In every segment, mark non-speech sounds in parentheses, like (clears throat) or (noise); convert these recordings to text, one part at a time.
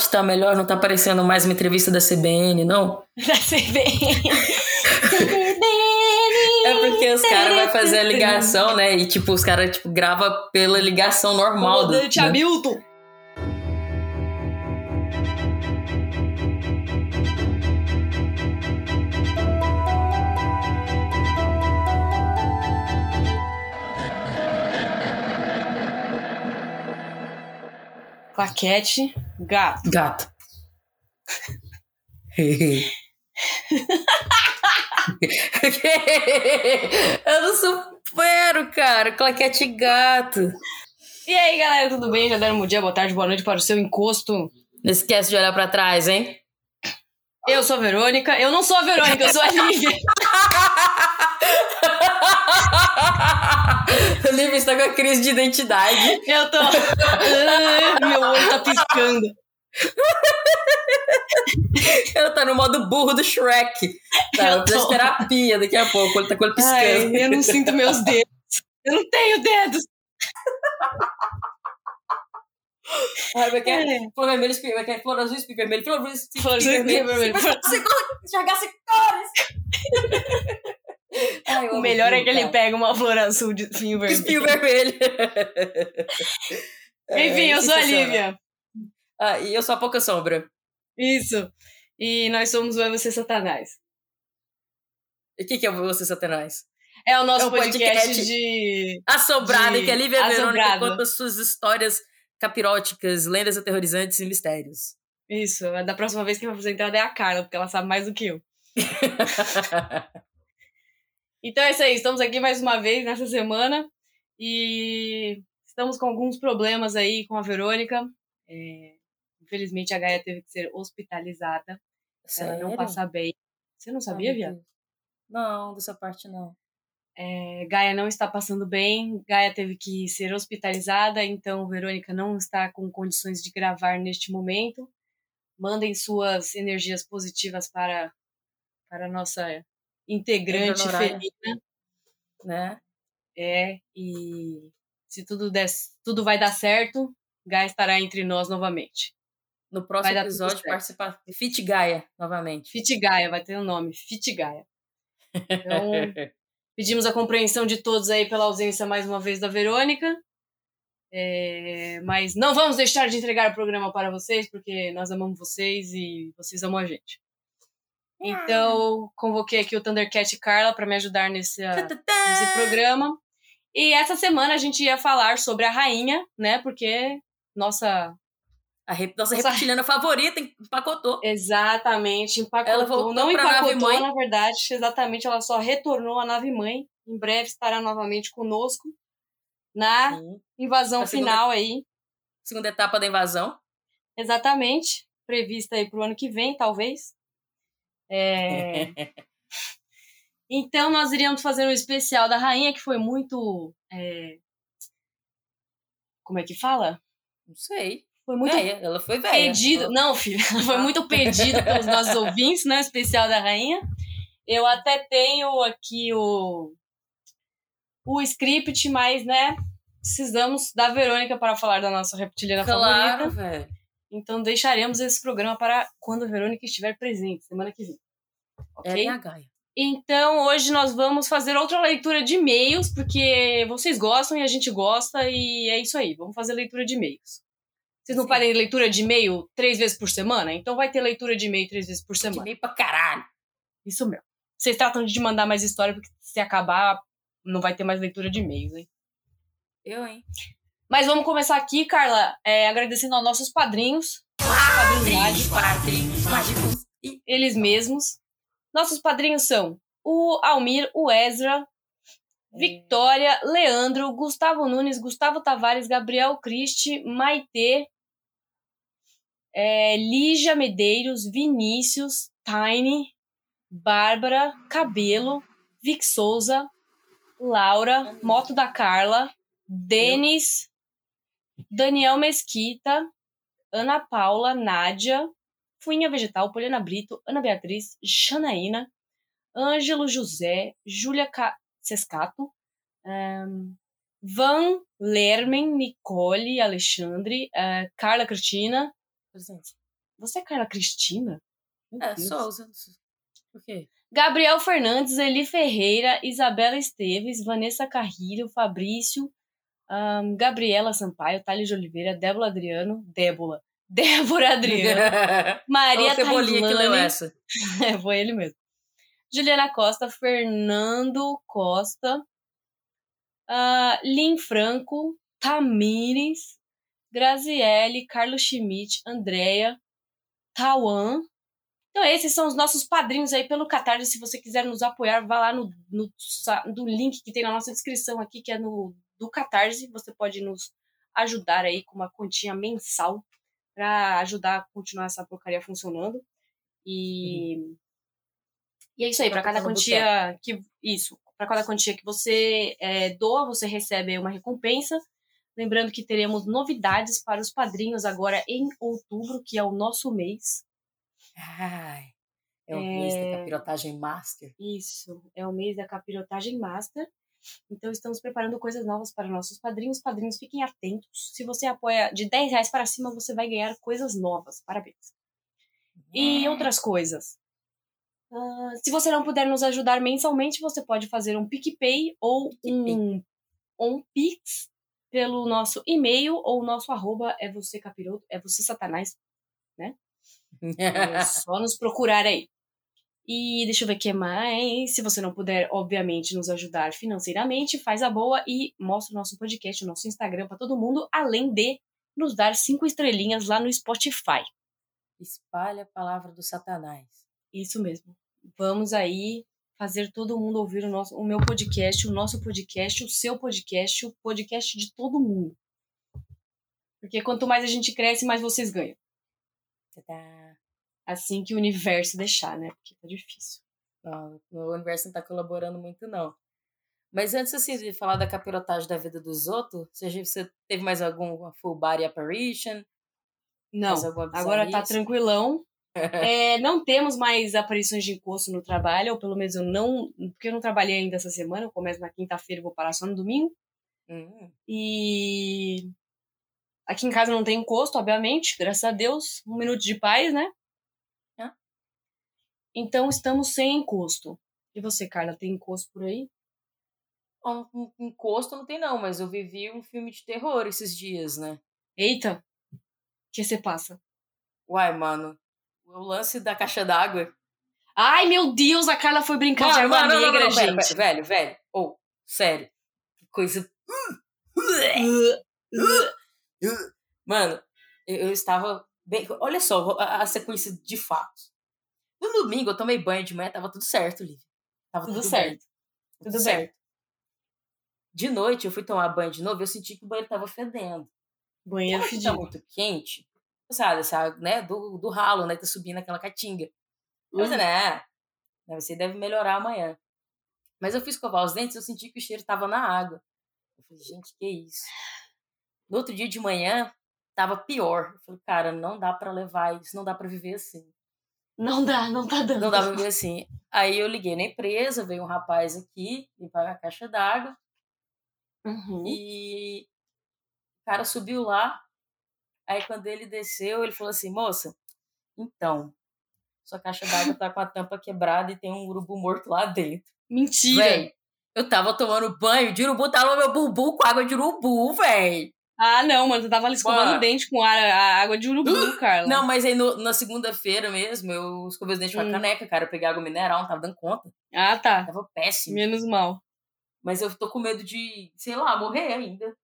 áudio tá melhor, não tá aparecendo mais uma entrevista da CBN, não? (laughs) Da CBN. (laughs) É porque os caras vão fazer a ligação, né? E tipo, os caras tipo, gravam pela ligação normal. Do, Comandante né? Hamilton. Claquete, gato. Gato. (laughs) Eu não supero, cara. Claquete gato. E aí, galera, tudo bem? Já deram bom dia, boa tarde, boa noite para o seu encosto. Não esquece de olhar pra trás, hein? Eu sou a Verônica. Eu não sou a Verônica, eu sou a Lívia. o (laughs) Lívia está com a crise de identidade. Eu tô. Ah, Meu olho tá piscando. Ela tá no modo burro do Shrek. Tá, Eu tô. de terapia daqui a pouco. Ele tá com ele piscando. Ai, eu não sinto meus dedos. Eu não tenho dedos. Ai, vai querer É. flor vermelho, espinho, vai querer flor azul, espinho vermelho, flor azul, espinho Flor azul, espinho vermelho. Mas você sem cores. (laughs) Ai, O melhor é que ele pega uma flor azul de espinho vermelho. Espinho vermelho. (laughs) Enfim, eu sou a. Lívia. Ah, e eu sou a pouca sombra. Isso. E nós somos o Eu Você Satanás. E o que, que é você, Satanás? É o nosso É um podcast, podcast de. Assombrada, De- que a Lívia Verônica Assombrado. conta suas histórias capiróticas, lendas aterrorizantes e mistérios. Isso. Da próxima vez quem vai fazer a entrada é a Carla, porque ela sabe mais do que eu. (laughs) Então é isso aí. Estamos aqui mais uma vez nessa semana. E estamos com alguns problemas aí com a Verônica. É, Infelizmente a Gaia teve que ser hospitalizada. Ela não Sério? passa bem. Você não sabia, Ah, meu viado? Não, dessa parte não. É, Gaia não está passando bem, Gaia teve que ser hospitalizada, então Verônica não está com condições de gravar neste momento. Mandem suas energias positivas para, para a nossa integrante felina. Né? É, e se tudo, der, tudo vai dar certo, Gaia estará entre nós novamente. No próximo episódio, participar de Fit Gaia, novamente. Fit Gaia, vai ter o um nome, Fit Gaia. (laughs) Então, Pedimos a compreensão de todos aí pela ausência mais uma vez da Verônica. É, mas não vamos deixar de entregar o programa para vocês, porque nós amamos vocês e vocês amam a gente. Então, convoquei aqui o Thundercat Carla para me ajudar nesse, nesse programa. E essa semana a gente ia falar sobre a rainha, né? Porque nossa. A re- nossa reptiliana favorita empacotou. Exatamente, empacotou. Ela voltou não pra nave empacotou, mãe. na verdade. Exatamente, ela só retornou à nave mãe. Em breve estará novamente conosco na Sim. invasão A segunda- final aí. Segunda etapa da invasão. Exatamente. Prevista aí pro ano que vem, talvez. É, (laughs) Então, nós iríamos fazer um especial da rainha, que foi muito. é, Como é que fala? Não sei. Foi muito Velha, ela foi velha. pedido. Não, filho, foi muito pedido pelos nossos ouvintes, né? o Especial da rainha. Eu até tenho aqui o. O script, mas, né? Precisamos da Verônica para falar da nossa reptiliana Claro, favorita. Então deixaremos esse programa para quando a Verônica estiver presente, semana que vem. Ela Ok? é Gaia. Então hoje nós vamos fazer outra leitura de e-mails, porque vocês gostam e a gente gosta, e é isso aí. Vamos fazer leitura de e-mails. Vocês não Sim. fazem leitura de e-mail três vezes por semana? Então vai ter leitura de e-mail três vezes por semana. Meio pra caralho. Isso mesmo. Vocês tratam de mandar mais história, porque se acabar, não vai ter mais leitura de e-mails, hein? Eu, hein? Mas vamos começar aqui, Carla, é, agradecendo aos nossos padrinhos. Padrinhos. Padrinhos mágicos. Eles mesmos. Nossos padrinhos são o Almir, o Ezra, Victória, Leandro, Gustavo Nunes, Gustavo Tavares, Gabriel Cristi, Maitê, é, Lígia Medeiros, Vinícius, Tiny, Bárbara, Cabelo, Vic Souza, Laura, Moto da Carla, Denis, Daniel Mesquita, Ana Paula, Nádia, Fuinha Vegetal, Poliana Brito, Ana Beatriz, Janaína, Ângelo José, Júlia Ca- Sescato, ahn, Van Lermen, Nicole, Alexandre, eh, Carla Cristina, Presente. Você é Carla Cristina? Meu É, Deus. Souza. Por quê? Gabriel Fernandes, Eli Ferreira, Isabela Esteves, Vanessa Carrilho, Fabrício, ahn, Gabriela Sampaio, Thales de Oliveira, Débora Adriano, Débora, (laughs) Débora Adriano, (laughs) Maria Cebolinha que leu essa. (laughs) é, foi ele mesmo. Juliana Costa, Fernando Costa, ah, Lin Franco, Tamires, Graziele, Carlos Schmidt, Andréia, Tawan. Então, esses são os nossos padrinhos aí pelo Catarse. Se você quiser nos apoiar, vá lá no, no, link que tem na nossa descrição aqui, que é no do Catarse. Você pode nos ajudar aí com uma continha mensal para ajudar a continuar essa porcaria funcionando. E, e é isso aí, para cada quantia que. Isso, para cada quantia que você é, doa, você recebe uma recompensa. Lembrando que teremos novidades para os padrinhos agora em outubro, que é o nosso mês. Ai, é o mês da É. capirotagem master. Isso, é o mês da capirotagem master. Então estamos preparando coisas novas para nossos padrinhos. Padrinhos, fiquem atentos. Se você apoia de 10 reais para cima, você vai ganhar coisas novas. Parabéns. E outras coisas. Ah, se você não puder nos ajudar mensalmente, você pode fazer um PicPay ou um, ou um Pix pelo nosso e-mail ou o nosso arroba é você capiroto, é você satanás. É (laughs) só nos procurar aí. E deixa eu ver o que mais. Se você não puder, obviamente, nos ajudar financeiramente, faz a boa e mostra o nosso podcast, o nosso Instagram para todo mundo, além de nos dar cinco estrelinhas lá no Spotify. Espalha a palavra do satanás. Isso mesmo. Vamos aí fazer todo mundo ouvir o, nosso, o meu podcast, o nosso podcast, o seu podcast, o podcast de todo mundo. Porque quanto mais a gente cresce, mais vocês ganham. Tadá. Assim que o universo deixar, né? Porque tá difícil. Não, o universo não tá colaborando muito, não. Mas antes, assim, de falar da capirotagem da vida dos outros, você, você teve mais alguma full body apparition? Não, agora tá tranquilão. É, não temos mais aparições de encosto no trabalho, ou pelo menos eu não. Porque eu não trabalhei ainda essa semana, eu começo na quinta-feira e vou parar só no domingo. Hum, E aqui em casa não tem encosto, obviamente, graças a Deus. Um minuto de paz, né? Ah. Então estamos sem encosto. E você, Carla, tem encosto por aí? um, um encosto não tem, não, mas eu vivi um filme de terror esses dias, né? Eita! O que você passa? Uai, mano, o lance da caixa d'água. Ai, meu Deus, a Carla foi brincar de arma não, não, negra, não, pera, gente. pera, velho, velho. Ou, sério. Que coisa. Mano, eu, eu estava bem. Olha só a, a sequência de fatos. No domingo eu tomei banho de manhã, tava tudo certo, Lívia. Tava Tudo tudo, certo. bem. Tudo bem. De noite eu fui tomar banho de novo e eu senti que o banheiro tava fedendo. Banheiro Como tá fedido. muito quente, sabe, essa, né, do, do ralo, né, tá subindo aquela caatinga. Eu Hum. falei, né, você deve melhorar amanhã. Mas eu fui escovar os dentes e eu senti que o cheiro tava na água. Eu falei, gente, que isso? No outro dia de manhã, tava pior. Eu falei, cara, não dá pra levar isso, não dá pra viver assim. Não dá, não tá dando. Não dá pra viver assim. Aí eu liguei na empresa, veio um rapaz aqui, limpar a caixa d'água, Uhum. e o cara subiu lá. Aí quando ele desceu, ele falou assim, moça, então, sua caixa d'água tá com a tampa quebrada e tem um urubu morto lá dentro. Mentira! Véi, eu tava tomando banho de urubu, tava no meu bumbum com água de urubu, véi. Ah, não, mano, tu tava ali escovando o dente com a, a água de urubu, Carla. Não, mas aí no- na segunda-feira mesmo, eu escovei os dentes com a Hum. caneca, cara. Eu peguei água mineral, não tava dando conta. Ah, tá. Tava péssimo. Menos mal. Mas eu tô com medo de, sei lá, morrer ainda.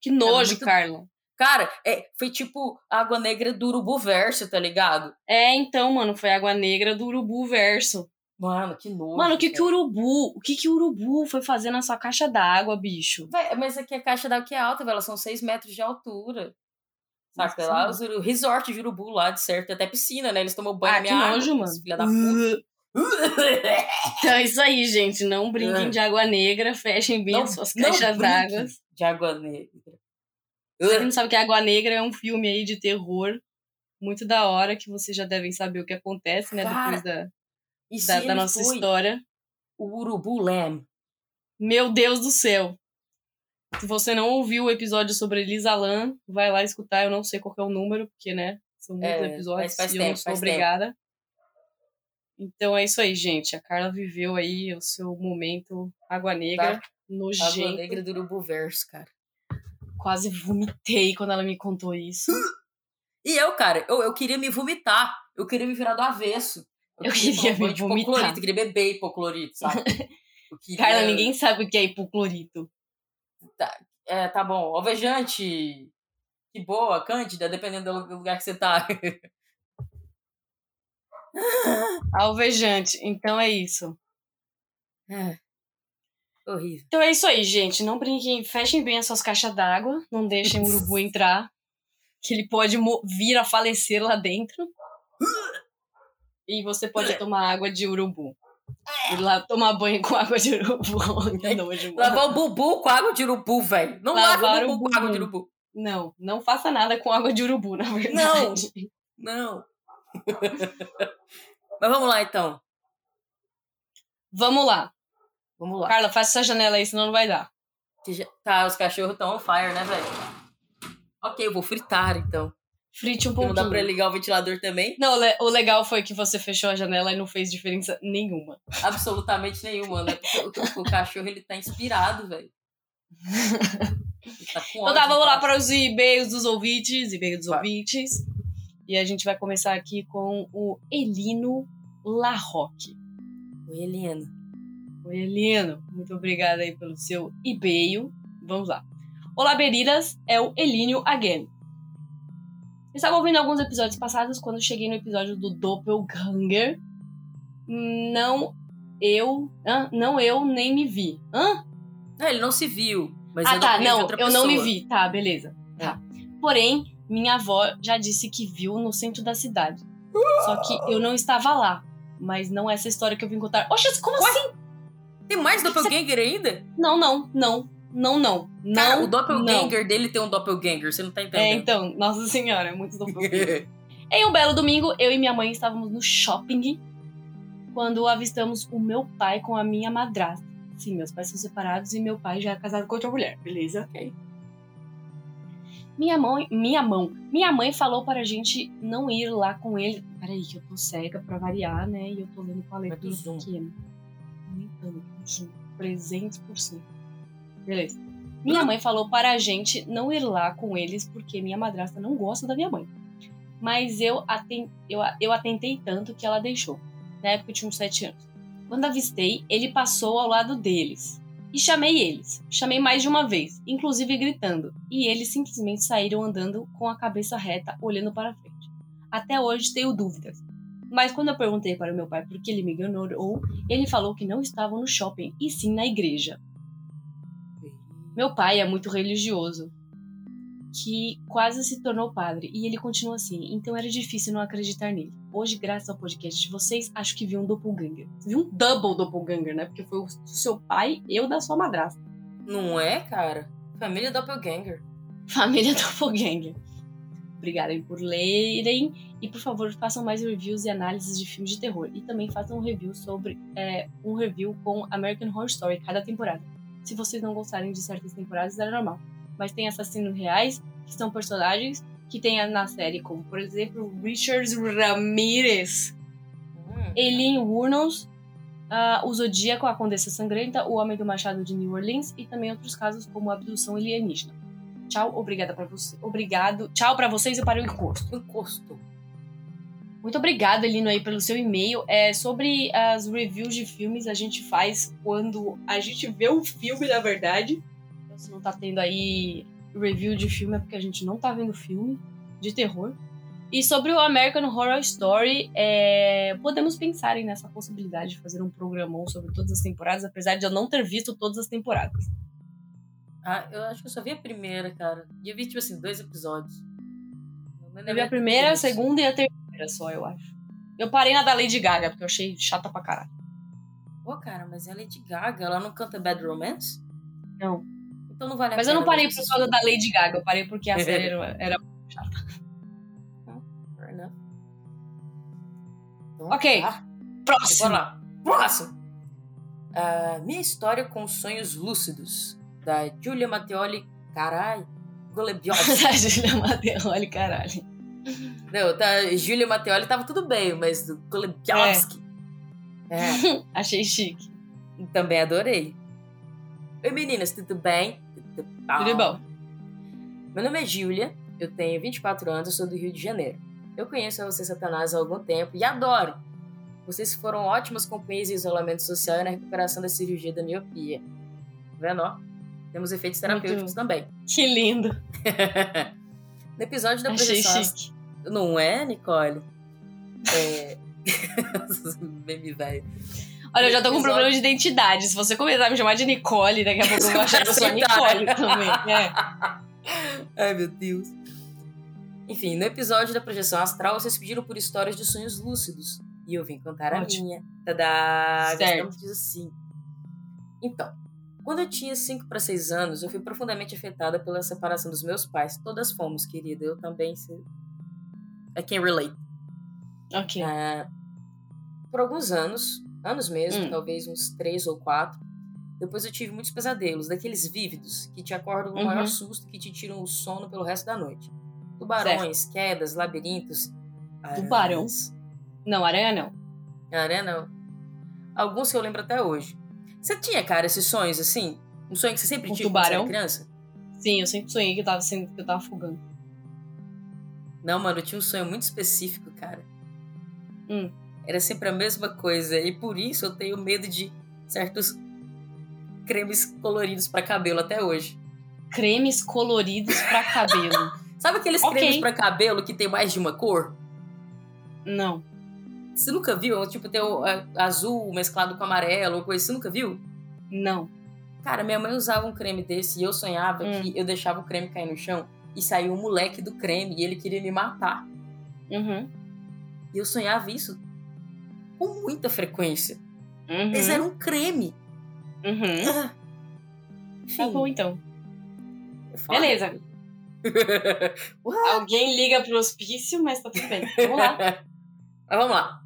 Que nojo, muito- Carla. Cara, é, foi tipo água negra do urubu verso, tá ligado? É, então, mano, foi água negra do urubu verso. Mano, que nojo. Mano, o que que o urubu, o que que o urubu foi fazer na sua caixa d'água, bicho? Véi, mas aqui a caixa d'água é alta, velho. São 6 metros de altura. Saca? Nossa, lá, os uru- resort de urubu lá, de certo. Até piscina, né? Eles tomam banho Ah, que água, nojo, mano. Filha da puta. Então é isso aí, gente. Não brinquem Ah. de água negra, fechem bem Não- as suas caixas d'água. De água negra. Pra quem não sabe que Água Negra é um filme aí de terror muito da hora, que vocês já devem saber o que acontece, né? Cara, depois da, da, da nossa história. o urubu lamb? Meu Deus do céu! Se você não ouviu o episódio sobre Elisa Lam, vai lá escutar. Eu não sei qual é o número, porque, né? São muitos É, episódios faz- faz e eu não tempo, sou faz tempo. obrigada. Então é isso aí, gente. A Carla viveu aí o seu momento água negra, Água nojento. negra do Urubu Verso, cara. Quase vomitei quando ela me contou isso. (gasps) E eu, cara, eu, eu queria me vomitar. Eu queria me virar do avesso. Eu queria tomar banho me vomitar. hipoclorito, eu queria beber hipoclorito, sabe? (laughs) Eu queria- Carla, ninguém sabe o que é hipoclorito. É, tá bom. Alvejante. Que boa, Cândida, dependendo do lugar que você tá. (laughs) Alvejante. Então é isso. É. Horrível. Então é isso aí, gente. Não brinquem, fechem bem as suas caixas d'água. Não deixem o urubu entrar. Que ele pode vir a falecer lá dentro. E você pode tomar água de urubu. Ir lá tomar banho com água de urubu. (laughs) Lavar o bubu com água de urubu, velho. Não lava Lavar o bubu com água de urubu. Não, não faça nada com água de urubu, na verdade. Não. (laughs) (laughs) Mas vamos lá, então. Vamos lá. Vamos lá. Carla, faça essa janela aí, senão não vai dar. Tá, os cachorros estão on fire, né, velho? Ok, eu vou fritar, então. Frite um Porque Não dá pra pouquinho. ligar o ventilador também? Não, o le- o legal foi que você fechou a janela e não fez diferença nenhuma. Absolutamente nenhuma, né? Porque o, o cachorro, ele tá inspirado, velho. Ele tá com Então tá, vamos lá tá? para os e-mails dos ouvintes, e-mails dos Vai. ouvintes. E a gente vai começar aqui com o Elino Larroque. Oi, Helena. Oi, Elino. Muito obrigada aí pelo seu e-mail. Vamos lá. Olá, Beriras. É o Elínio again. Estava ouvindo alguns episódios passados quando cheguei no episódio do Doppelganger. Não eu... Hã? Não eu nem me vi. Hã? Não, ele não se viu. Mas ah, eu tá. Não, outra eu não me pessoa. vi. Tá, beleza. Tá. Porém, minha avó já disse que viu no centro da cidade. Só que eu não estava lá. Mas não é essa história que eu vim contar. Oxe, como Ué? assim? Tem mais doppelganger ainda? Não, não, não. Não, não. Não, Cara, o não. doppelganger dele tem um doppelganger, você não tá É, entendendo. então, nossa senhora, é muito doppelganger. (laughs) Em um belo domingo, eu e minha mãe estávamos no shopping quando avistamos o meu pai com a minha madrasta. Sim, meus pais são separados e meu pai já é casado com outra mulher, beleza? Ok. Minha mãe, minha mão, minha mãe falou para a gente não ir lá com ele. Peraí, que eu tô cega pra variar, né? E eu tô lendo com a letra pequena. Aumentando, zoom, 300%. Beleza. Minha mãe falou para a gente não ir lá com eles porque minha madrasta não gosta da minha mãe. Mas eu, aten eu, eu atentei tanto que ela deixou. Na época eu tinha uns 7 anos. Quando avistei, ele passou ao lado deles. E chamei eles. Chamei mais de uma vez, inclusive gritando. E eles simplesmente saíram andando com a cabeça reta, olhando para frente. Até hoje tenho dúvidas. Mas quando eu perguntei para o meu pai por que ele me ignorou, ele falou que não estavam no shopping, e sim na igreja. Meu pai é muito religioso, que quase se tornou padre, e ele continua assim, então era difícil não acreditar nele. Hoje, graças ao podcast de vocês, acho que vi um doppelganger. Vi um double doppelganger, né? Porque foi o seu pai e o da sua madrasta. Não é, cara? Família doppelganger. Família (laughs) doppelganger. Obrigada por lerem e por favor façam mais reviews e análises de filmes de terror e também façam um review sobre é, um review com American Horror Story cada temporada. Se vocês não gostarem de certas temporadas é normal, mas tem assassinos reais que são personagens que tem na série como por exemplo Richard Ramirez, Hum. Eileen Wuornos, ah, o Zodíaco, a Condessa Sangrenta, o Homem do Machado de New Orleans e também outros casos como a abdução alienígena. Tchau, obrigada para você. Obrigado. Tchau pra vocês e para o encosto. Encosto. Muito obrigado, Elino, aí pelo seu e-mail. É, sobre as reviews de filmes, a gente faz quando a gente vê o filme, na verdade. Então, se não tá tendo aí review de filme, é porque a gente não tá vendo filme de terror. E sobre o American Horror Story, é, podemos pensar nessa possibilidade de fazer um programão sobre todas as temporadas, apesar de eu não ter visto todas as temporadas. Ah, eu acho que eu só vi a primeira, cara. E eu vi, tipo assim, dois episódios. Não Eu vi a primeira, a segunda e a terceira só, eu acho. Eu parei na da Lady Gaga, porque eu achei chata pra caralho. Pô, cara, mas é Lady Gaga, ela não canta Bad Romance? Não. Então não vale a Mas eu não parei por causa da Lady Gaga, eu parei porque a (laughs) série era, Fair enough. Então, Ok. tá. próximo. Lá. Próximo. Ah, minha história com sonhos lúcidos, da Giulia Matteoli. Carai. Golebiosi. (laughs) Da Julia Matheoli, caralho. Não, tá, Júlia Matteoli tava tudo bem, mas do Kolebiowski. É. (laughs) Achei chique. Também adorei. Oi meninas, tudo bem? Tudo bom. Meu nome é Júlia, eu tenho 24 anos, eu sou do Rio de Janeiro. Eu conheço a você, Satanás, há algum tempo e adoro! Vocês foram ótimas companhias em isolamento social e na recuperação da cirurgia da miopia. Tá vendo, ó? Temos efeitos terapêuticos também. Que lindo! (laughs) no episódio da Achei projeção... chique. Não é, Nicole? É... (laughs) Meme velho. Olha, eu já tô com episódio- problema de identidade. Se você começar a me chamar de Nicole, daqui a pouco eu vou achar que eu sou a. Nicole também. É. (laughs) Ai, meu Deus. Enfim, no episódio da projeção astral, vocês pediram por histórias de sonhos lúcidos. E eu vim contar a Ótimo. minha. Tadá! Certo. Assim. Então, quando eu tinha 5 para 6 anos, eu fui profundamente afetada pela separação dos meus pais. Todas fomos, querida. Eu também. se- I can relate. Ok. Ah, por alguns anos, anos mesmo, Hum. talvez uns três ou quatro, depois eu tive muitos pesadelos, daqueles vívidos que te acordam no Uhum. maior susto que te tiram o sono pelo resto da noite. Tubarões, quedas, labirintos. Tubarão? aranhas. Não, aranha não. Aranha não. Alguns que eu lembro até hoje. Você tinha, cara, esses sonhos assim? Um sonho que você sempre Um tinha quando você era tubarão? criança? Sim, eu sempre sonhei que eu tava, sendo, que eu tava afogando. Não, mano, eu tinha um sonho muito específico, cara. Hum. Era sempre a mesma coisa. E por isso eu tenho medo de certos cremes coloridos pra cabelo até hoje. Cremes coloridos pra cabelo. (laughs) Sabe aqueles Ok. cremes pra cabelo que tem mais de uma cor? não. Você nunca viu? Tipo, tem o é, azul mesclado com amarelo ou coisa. Você nunca viu? Não. Cara, minha mãe usava um creme desse e eu sonhava Hum. que eu deixava o creme cair no chão e saiu um moleque do creme e ele queria me matar. Uhum. E eu sonhava isso com muita frequência. Uhum. Mas era um creme. Uhum. Ah. Tá bom, então. Beleza. (laughs) Alguém liga pro hospício, mas tá tudo bem. Vamos lá. (laughs) Mas vamos lá.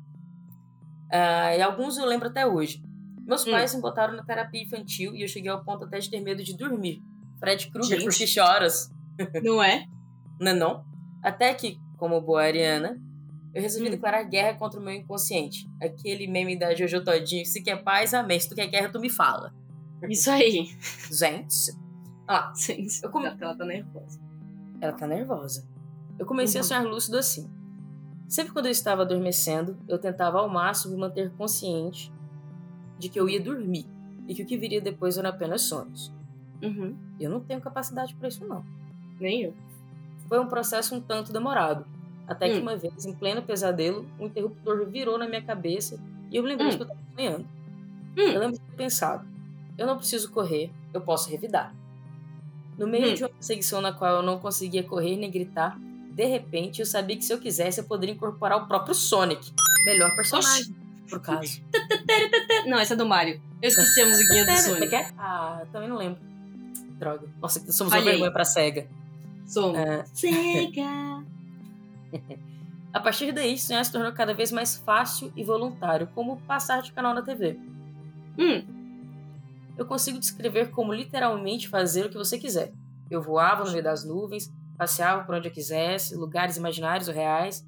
Ah, e alguns eu lembro até hoje. Meus Hum. pais me botaram na terapia infantil e eu cheguei ao ponto até de ter medo de dormir. Fred Krueger, por que choras? (laughs) Não é? Não é não? Até que, como boa ariana, eu resolvi Hum. declarar guerra contra o meu inconsciente. Aquele meme da Jojo Todinho, se quer paz, amém. Se tu quer guerra, tu me fala. Isso aí. Gente, ah, Sim, Eu come- Ela tá nervosa. ela tá nervosa. Eu comecei Uhum. a sonhar lúcido assim. Sempre quando eu estava adormecendo, eu tentava ao máximo me manter consciente de que eu ia dormir e que o que viria depois eram apenas sonhos. Uhum. Eu não tenho capacidade para isso, não. Nem eu. Foi um processo um tanto demorado. Até que Hum. uma vez, em pleno pesadelo, um interruptor virou na minha cabeça e eu me lembrei Hum. que eu estava sonhando. Hum. Eu lembro de ter pensado: eu não preciso correr, eu posso revidar. No meio Hum. de uma perseguição na qual eu não conseguia correr nem gritar, de repente eu sabia que se eu quisesse eu poderia incorporar o próprio Sonic. Melhor personagem, por caso. Não, essa é do Mario. Eu esqueci a musiquinha do é Sonic. é? Ah, também não lembro. Droga. Nossa, somos uma vergonha pra SEGA. Somos. É. Sega. (laughs) A partir daí, sonhar se tornou cada vez mais fácil e voluntário, como passar de canal na TV. Hum. Eu consigo descrever como literalmente fazer o que você quiser. Eu voava no meio das nuvens, passeava por onde eu quisesse, lugares imaginários ou reais.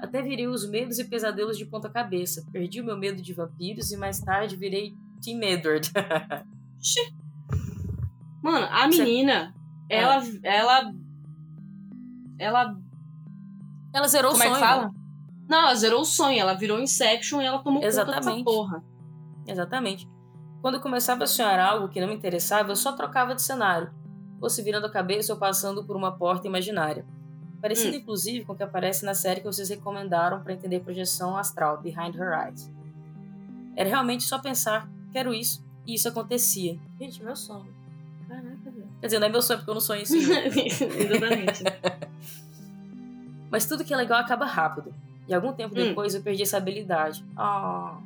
Até virei os medos e pesadelos de ponta cabeça. Perdi o meu medo de vampiros e mais tarde virei Team Edward. (laughs) Mano, a Você- menina, É. ela. Ela. Ela. Ela zerou Como o é sonho. que fala? Não, ela zerou o sonho, ela virou Inception e ela tomou conta dessa Exatamente. porra. Exatamente. Quando eu começava a sonhar algo que não me interessava, eu só trocava de cenário. Fosse virando a cabeça ou passando por uma porta imaginária. Parecido, inclusive, com o que aparece na série que vocês recomendaram para entender projeção astral, Behind Her Eyes. Era realmente só pensar, quero isso, e isso acontecia. Gente, meu sonho. Caraca, velho. Quer dizer, não é meu sonho porque eu não sonho (laughs) isso. não. Exatamente. (laughs) Mas tudo que é legal acaba rápido. E algum tempo Hum. depois eu perdi essa habilidade. Ah.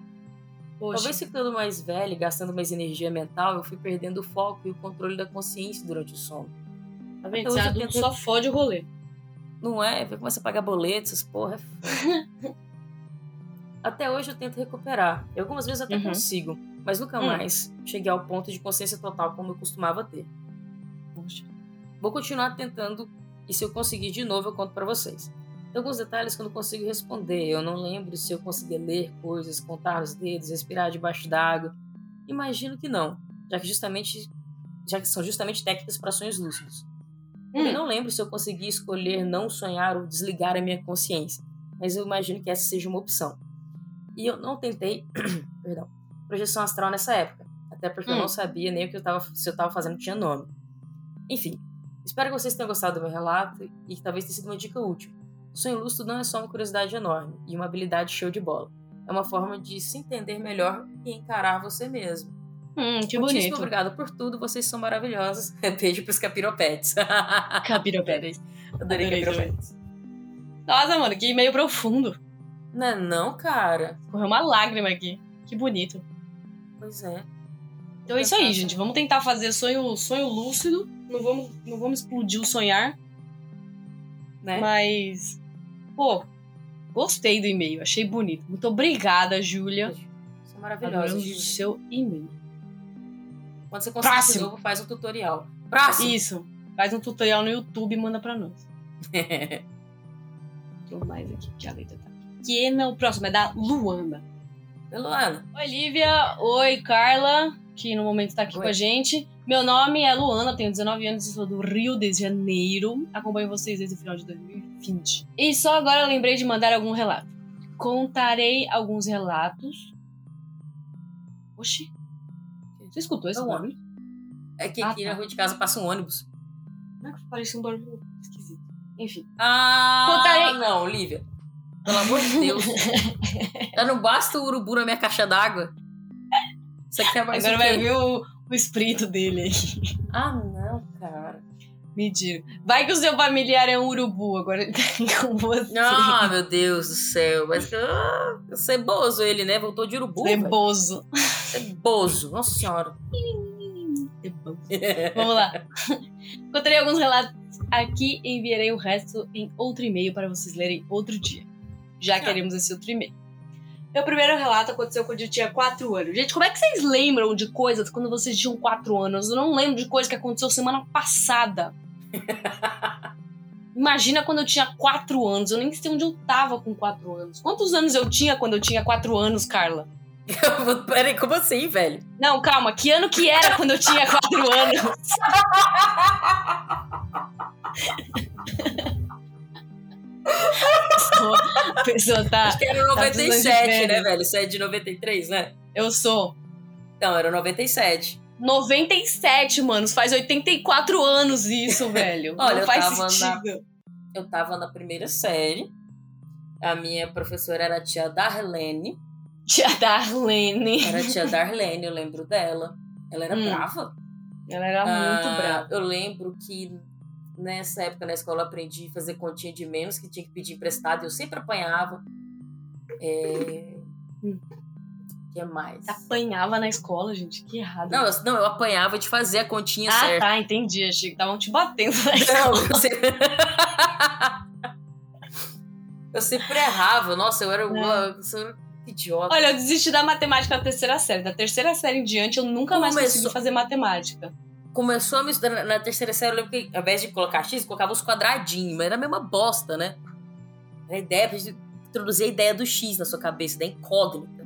Poxa. Talvez ficando mais velho e gastando mais energia mental, eu fui perdendo o foco e o controle da consciência durante o sono. Tá vendo? Eu adulto tento- só fode o rolê. Não é? Começa a pagar boletos, essas porra. é. (laughs) Até hoje eu tento recuperar. E algumas vezes até Uhum. consigo. Mas nunca Hum. mais cheguei ao ponto de consciência total como eu costumava ter. Poxa. Vou continuar tentando e se eu conseguir de novo eu conto pra vocês. Tem alguns detalhes que eu não consigo responder. Eu não lembro se eu conseguia ler coisas, contar os dedos, respirar debaixo d'água. Imagino que não, já que justamente já que são justamente técnicas para sonhos lúcidos. Hum. Eu não lembro se eu consegui escolher não sonhar ou desligar a minha consciência, mas eu imagino que essa seja uma opção. E eu não tentei, (clears throat) perdão, projeção astral nessa época, até porque hum. eu não sabia nem o que eu tava, se eu estava fazendo tinha nome. Enfim, espero que vocês tenham gostado do meu relato e que talvez tenha sido uma dica útil. Sonho lúcido não é só uma curiosidade enorme e uma habilidade show de bola. É uma forma de se entender melhor e encarar você mesmo. Hum, que Muitíssimo bonito. obrigada por tudo, vocês são maravilhosos. (laughs) Beijo pros capiropetes. (laughs) capiropetes. Adorei, Adorei capiropetes. Nossa, mano, que meio profundo. Não é não, cara? Correu uma lágrima aqui. Que bonito. Pois é. Então é isso aí, gente. Vamos tentar fazer sonho, sonho lúcido. Não vamos, não vamos explodir o sonhar. Né? Mas, pô, gostei do e-mail. Achei bonito. Muito obrigada, Júlia. Isso é maravilhoso. o seu e-mail. Quando você conseguir de novo, faz um tutorial. Próximo. Isso. Faz um tutorial no YouTube e manda pra nós. (laughs) Tem mais aqui, que a letra tá pequena. O próximo é da Luana. Oi, Luana. Oi, Lívia. Oi, Carla, que no momento tá aqui Oi. com a gente. Meu nome é Luana, tenho 19 anos e sou do Rio de Janeiro. Acompanho vocês desde o final de 2020. E só agora eu lembrei de mandar algum relato. Contarei alguns relatos. Oxi, você escutou esse barulho? É que aqui ah, tá. na rua de casa passa um ônibus. Não, é parece um barulho esquisito. Enfim. Ah, Contarei... não, Olivia. Pelo amor de Deus. (laughs) Já não basta o urubu na minha caixa d'água. Você quer mais Agora vai ver o, o espírito dele aí. Ah, não, cara. Mentira. Vai que o seu familiar é um urubu, agora ele tá com você. Ah, meu Deus do céu. Mas ah, ceboso ele, né? Voltou de urubu. Ceboso. Ceboso. Nossa senhora. Vamos lá. Encontrei alguns relatos aqui e enviarei o resto em outro e-mail para vocês lerem outro dia. Já queremos esse outro e-mail. Meu primeiro relato aconteceu quando eu tinha 4 anos. Gente, como é que vocês lembram de coisas quando vocês tinham 4 anos? Eu não lembro de coisas que aconteceu semana passada. (laughs) Imagina quando eu tinha 4 anos. Eu nem sei onde eu tava com 4 anos. Quantos anos eu tinha quando eu tinha 4 anos, Carla? (laughs) Peraí, como assim, velho? Não, calma. Que ano que era quando eu tinha 4 anos? (laughs) a pessoa tá. Acho que era 97, tá né, velho? Isso é de 93, né? Eu sou. Então, era 97. 97, mano. Faz 84 anos isso, (laughs) velho. Olha, Não faz sentido. Na, eu tava na primeira série. A minha professora era a tia Darlene. Tia Darlene. Era a tia (laughs) Darlene, eu lembro dela. Ela era hum. brava. Ela era muito ah, brava. Eu lembro que nessa época na escola eu aprendi a fazer continha de menos, que tinha que pedir emprestado. Eu sempre apanhava. É... Hum que mais? Apanhava na escola, gente. Que errado. Não, eu, não, eu apanhava de fazer a continha ah, certa. Ah, tá, entendi. Achei que estavam te batendo na (laughs) escola. Não, eu sempre... (laughs) eu sempre errava. Nossa, eu era uma... É. Idiota. Olha, eu desisti da matemática na terceira série. Da terceira série em diante, eu nunca Começou... mais consegui fazer matemática. Começou a misturar na terceira série, eu lembro que ao invés de colocar X, colocava os quadradinhos, mas era a mesma bosta, né? A ideia, introduzir a ideia do X na sua cabeça, da incógnita.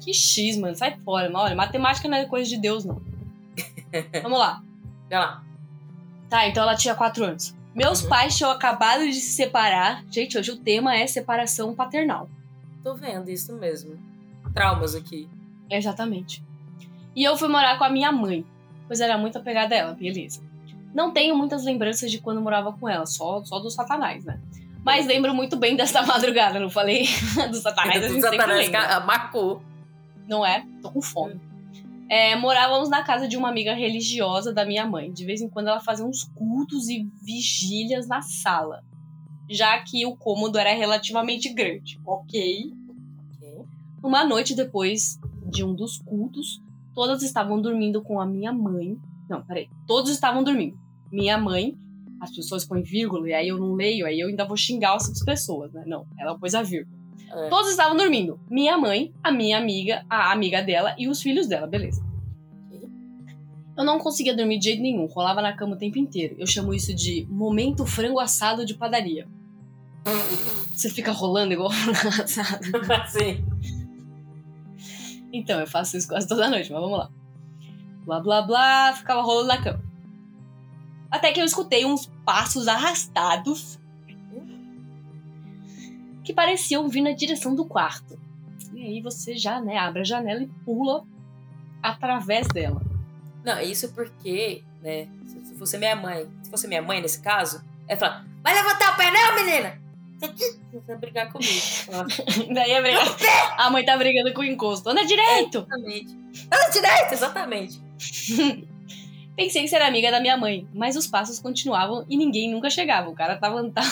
Que X, mano. Sai fora. Olha, matemática não é coisa de Deus, não. (laughs) Vamos lá. Vai lá. Tá, então ela tinha quatro anos. Meus uhum. pais tinham acabado de se separar. Gente, hoje o tema é separação paternal. Tô vendo isso mesmo. Traumas aqui. Exatamente. E eu fui morar com a minha mãe, pois era muito apegada a ela, beleza. Não tenho muitas lembranças de quando morava com ela, só, só do Satanás, né? Mas lembro muito bem dessa (laughs) madrugada, não falei? (laughs) do Satanás, a gente Satanás lembra. marcou não é? Tô com fome. É, morávamos na casa de uma amiga religiosa da minha mãe. De vez em quando ela fazia uns cultos e vigílias na sala, já que o cômodo era relativamente grande. Ok. Uma noite depois de um dos cultos, todas estavam dormindo com a minha mãe. Não, peraí. Todos estavam dormindo. Minha mãe, as pessoas põem vírgula, e aí eu não leio, aí eu ainda vou xingar essas pessoas, né? Não, ela pôs a vírgula. É. Todos estavam dormindo. Minha mãe, a minha amiga, a amiga dela e os filhos dela, beleza. Eu não conseguia dormir de jeito nenhum, rolava na cama o tempo inteiro. Eu chamo isso de momento frango assado de padaria. Você fica rolando igual (laughs) engraçado. (laughs) Sim. Então, eu faço isso quase toda noite, mas vamos lá. Blá blá blá, ficava rolando na cama. Até que eu escutei uns passos arrastados que pareciam vir na direção do quarto. E aí você já, né, abre a janela e pula através dela. Não, isso porque, né, se fosse minha mãe, se fosse minha mãe nesse caso, ela fala, vai levantar o pé não, menina! Você vai brigar comigo. (laughs) Daí é brigar. A mãe tá brigando com o encosto. Anda direito! Exatamente. Anda direito, exatamente. (laughs) Pensei ser amiga da minha mãe, mas os passos continuavam e ninguém nunca chegava. O cara tava, tava,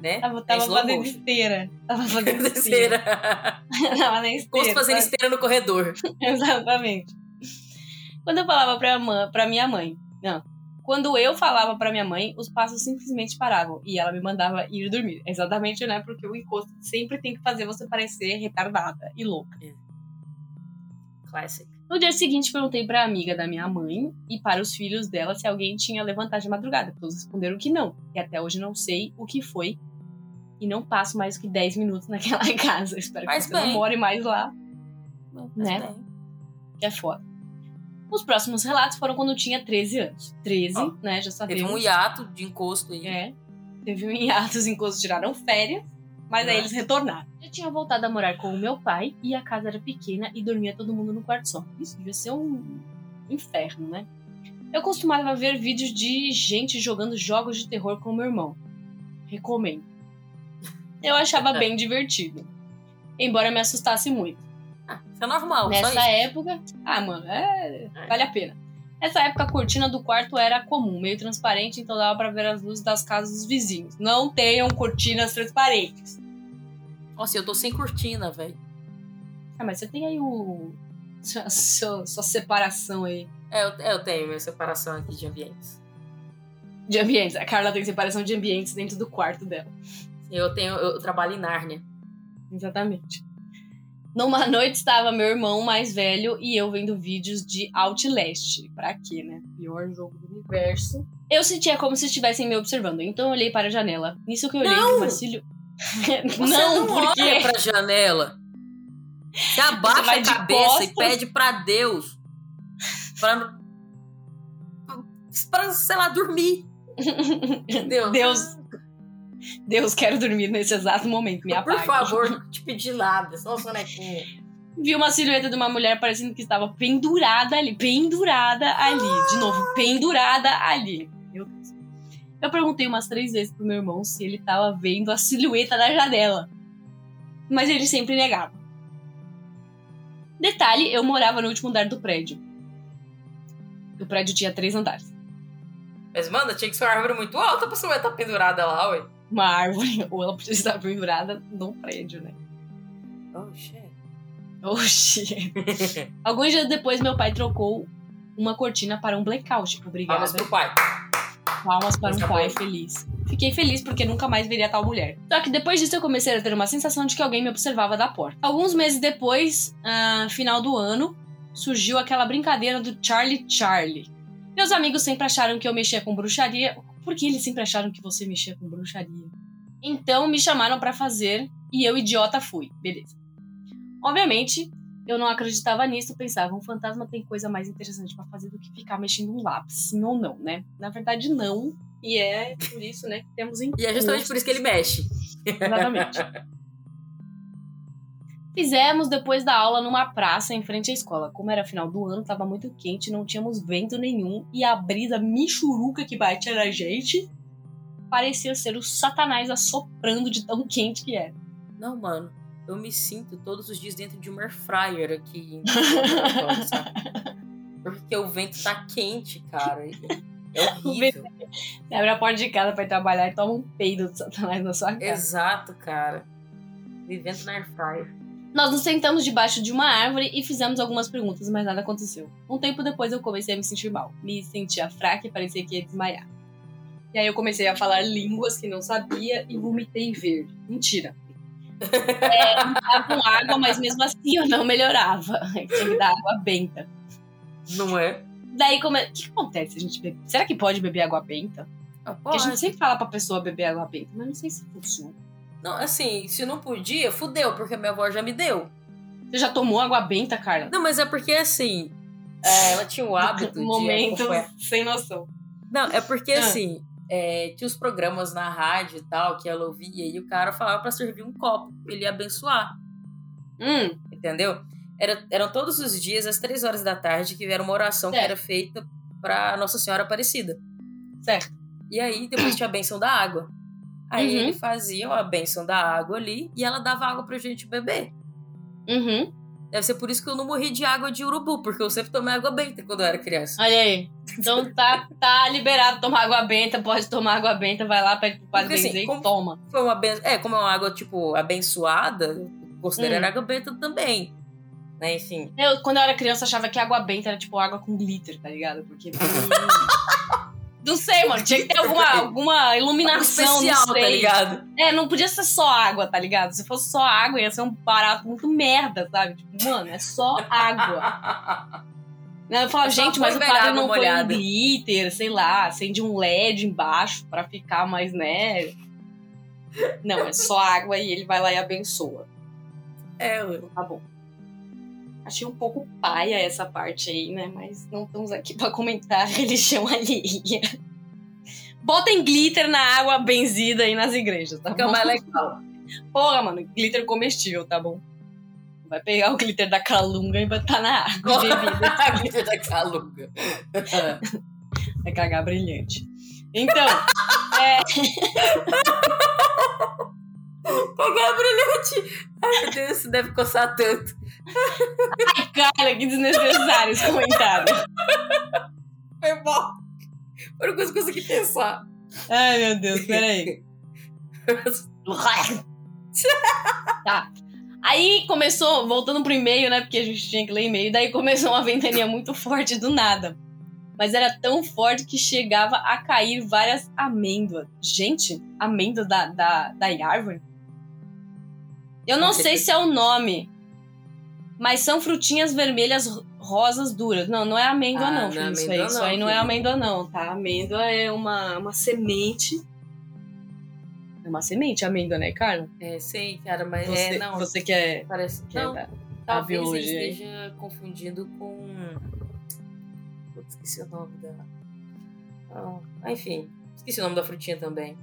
Né? tava, É tava slow fazendo motion. esteira. Tava (laughs) fazendo esteira. Tava na esteira. Fazendo esteira no corredor. Exatamente. Quando eu falava pra, mãe, pra minha mãe, não. Quando eu falava pra minha mãe, os passos simplesmente paravam e ela me mandava ir dormir. Exatamente, né? Porque o encosto sempre tem que fazer você parecer retardada e louca. Classic. No dia seguinte, perguntei pra amiga da minha mãe e para os filhos dela se alguém tinha levantado de madrugada. Todos responderam que não. E até hoje não sei o que foi. E não passo mais que 10 minutos naquela (laughs) casa. Espero Mas que você não bem. more mais lá, Mas Né? bem. que é foda. Os próximos relatos foram quando eu tinha 13 anos. 13, Ó, né? Já sabemos. Teve um hiato de encosto aí. É. Teve um hiato, os encostos tiraram férias, mas aí Né? eles retornaram. Já tinha voltado a morar com o meu pai e a casa era pequena e dormia todo mundo no quarto só. Isso devia ser um inferno, né? Eu costumava ver vídeos de gente jogando jogos de terror com meu irmão. Recomendo. Eu achava (laughs) bem divertido. Embora me assustasse muito. Ah, (laughs) isso é normal. Nessa época. Ah, mano, é, É. vale a pena. Nessa época, a cortina do quarto era comum, meio transparente, então dava pra ver as luzes das casas dos vizinhos. Não tenham cortinas transparentes. Nossa, eu tô sem cortina, velho. Ah, mas você tem aí o. Sua, sua- sua separação aí É, eu, é, eu tenho minha separação aqui de ambientes. de ambientes. A Carla tem separação de ambientes dentro do quarto dela. Eu tenho, eu trabalho em Nárnia. Exatamente. Numa noite estava meu irmão mais velho e eu vendo vídeos de Outlast. Pra quê, né? Pior jogo do universo. Eu sentia como se estivessem me observando, então eu olhei para a janela. Nisso que eu olhei Não! pro Marcílio. (laughs) Você não, não porque. olha pra janela. Você abaixa vai a cabeça costas. e pede pra Deus. Pra, pra, sei lá, dormir. (laughs) Entendeu? Deus, Deus, quero dormir nesse exato momento. Me Por apague. favor, não (laughs) te pedi nada. Só um sonequinha. Vi uma silhueta de uma mulher parecendo que estava pendurada ali. Pendurada ali. De novo, pendurada ali. Meu Deus. Eu perguntei umas três vezes pro meu irmão se ele estava vendo a silhueta da janela. Mas ele sempre negava. Detalhe, eu morava no último andar do prédio. O prédio tinha três andares. Mas, mano, tinha que ser uma árvore muito alta pra você estar pendurada lá, ué. Uma árvore, (laughs) ou ela podia estar pendurada no prédio, né? Oh, shit. Oxi. Alguns dias depois, meu pai trocou uma cortina para um blackout. Tipo, obrigada. Palmas pro pai. Palmas para um Coisa pai feliz. Fiquei feliz porque nunca mais veria tal mulher. Só que depois disso eu comecei a ter uma sensação de que alguém me observava da porta. Alguns meses depois, ah, final do ano, surgiu aquela brincadeira do Charlie Charlie. Meus amigos sempre acharam que eu mexia com bruxaria. Por que eles sempre acharam que você mexia com bruxaria? Então me chamaram pra fazer e eu, idiota, fui. Beleza. Obviamente, eu não acreditava nisso, pensava, um fantasma tem coisa mais interessante pra fazer do que ficar mexendo um lápis, sim ou não, né? Na verdade, não. E é por isso, né, que temos em E é justamente por isso que ele mexe. Exatamente. (laughs) Fizemos depois da aula numa praça em frente à escola. Como era final do ano, tava muito quente, não tínhamos vento nenhum e a brisa michuruca que batia na gente parecia ser o satanás assoprando de tão quente que era. Não, mano. Eu me sinto todos os dias dentro de um air fryer aqui em? (laughs) Porque o vento tá quente, cara. É (laughs) horrível. Você abre a porta de casa pra ir trabalhar e toma um peido do satanás na sua cara. Exato, cara. Vivendo na air fryer. Nós nos sentamos debaixo de uma árvore e fizemos algumas perguntas, mas nada aconteceu. Um tempo depois eu comecei a me sentir mal. Me sentia fraca e parecia que ia desmaiar. E aí eu comecei a falar línguas que não sabia e vomitei verde. Mentira. (laughs) É, eu tava com água, mas mesmo assim eu não melhorava. (laughs) Tinha que dar água benta. Não é? Daí, como é... o que acontece a gente bebe? Será que pode beber água benta? Ah, Porque a gente sempre fala pra pessoa beber água benta, mas não sei se funciona. Não, assim, se não podia, fudeu, porque minha avó já me deu. Você já tomou água benta, Carla? Não, mas é porque assim. é, ela (laughs) tinha o hábito de. Momento acompanhar- sem noção. Não, é porque Ah. assim. é, tinha os programas na rádio e tal que ela ouvia e o cara falava pra servir um copo ele abençoar, Hum, entendeu? Era, eram todos os dias, às três horas da tarde, que era uma oração que Certo. era feita pra Nossa Senhora Aparecida. certo. E aí depois tinha a benção da água. Aí Uhum. ele fazia a benção da água ali e ela dava água pra gente beber. Uhum. Deve ser por isso que eu não morri de água de urubu, porque eu sempre tomei água benta quando eu era criança. Olha aí. Então tá, tá liberado tomar água benta, pode tomar água benta, vai lá, pede pro padre assim, e toma. Foi uma ben... É, como é uma água, tipo, abençoada, eu considero Hum. água benta também. Né, enfim. Eu, quando eu era criança, achava que água benta era tipo água com glitter, tá ligado? Porque. (laughs) não sei, mano. Tinha que ter alguma, alguma iluminação. especial, não sei. tá ligado? É, não podia ser só água, tá ligado? Se fosse só água, ia ser um barato muito merda, sabe? Tipo, mano, é só água. (laughs) Né, Eu falava, É só gente, mas o padre não põe um glitter, sei lá, acende um LED embaixo pra ficar mais, né? Não, é só água e ele vai lá e abençoa. é. Tá bom. Achei um pouco paia essa parte aí, né? Mas não estamos aqui (laughs) pra comentar a religião alheia. Botem glitter na água benzida aí nas igrejas, tá fica bom? mais legal. Porra, mano, glitter comestível, tá bom? Vai pegar o glitter da calunga e botar na água glitter (laughs) da calunga. (laughs) Vai cagar brilhante. Então, é, Pegar brilhante. Ai, meu Deus, isso deve coçar tanto. Cara, que desnecessário esse comentário. Foi bom. Foi uma coisa que eu consegui pensar. Ai, meu Deus, peraí. (laughs) Tá. Aí começou, voltando pro e-mail, né? Porque a gente tinha que ler e-mail. Daí começou uma ventania muito forte do nada. Mas era tão forte que chegava a cair várias amêndoas. Gente, amêndoa da, da, da árvore? Eu não sei se é o nome. Mas são frutinhas vermelhas ro- rosas duras. Não, não é amêndoa, Ah, não, não é filho. Isso amêndoa aí, isso não, aí não é amêndoa, não, tá? Amêndoa é uma, uma semente. É uma semente, amêndoa, né, Carla? É, sei, cara, mas Você, é, não. você que é, Parece que é da- talvez ele biologia aí. esteja confundindo com. Putz, esqueci o nome da. Ah, enfim, esqueci o nome da frutinha também.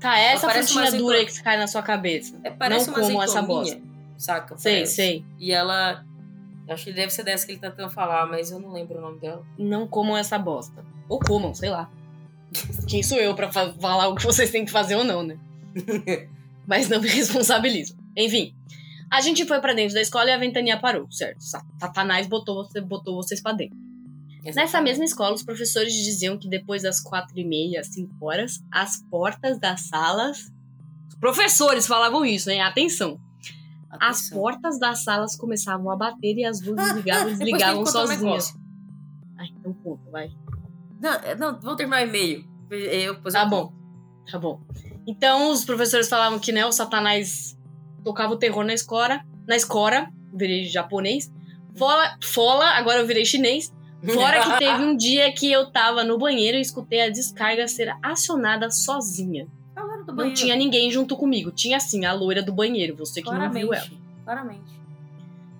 Tá, é essa Parece frutinha dura azeitona. aí que cai na sua cabeça. É, parece Não uma como essa azeitoninha, Saca? Sei, sei. E ela. Acho que deve ser dessa que ele tá tentando falar, mas eu não lembro o nome dela. Não comam essa bosta. Ou comam, sei lá. (laughs) Quem sou eu pra fa- falar o que vocês têm que fazer ou não, né? (laughs) Mas não me responsabilizo. Enfim, a gente foi pra dentro da escola e a ventania parou, certo? Sa- Satanás botou, você, botou vocês pra dentro. Nessa mesma escola, os professores diziam que depois das quatro e meia, cinco horas, as portas das salas... Os professores falavam isso, hein? Atenção. As Atenção. portas das salas começavam a bater e as luzes ligavam e (laughs) desligavam contar um sozinhas. negócio. Ai, então conta, vai. Não, é, não, vou terminar o e-mail. Eu, Tá eu bom. Tá bom. Então, os professores falavam que, né, o Satanás tocava o terror na escola, na escola, virei japonês. Fora, fola, agora eu virei chinês. Fora que (laughs) teve um dia que eu tava no banheiro e escutei a descarga ser acionada sozinha. Do Não banheiro. tinha ninguém junto comigo. Tinha sim a loira do banheiro, você que não viu ela. Claramente. Claramente.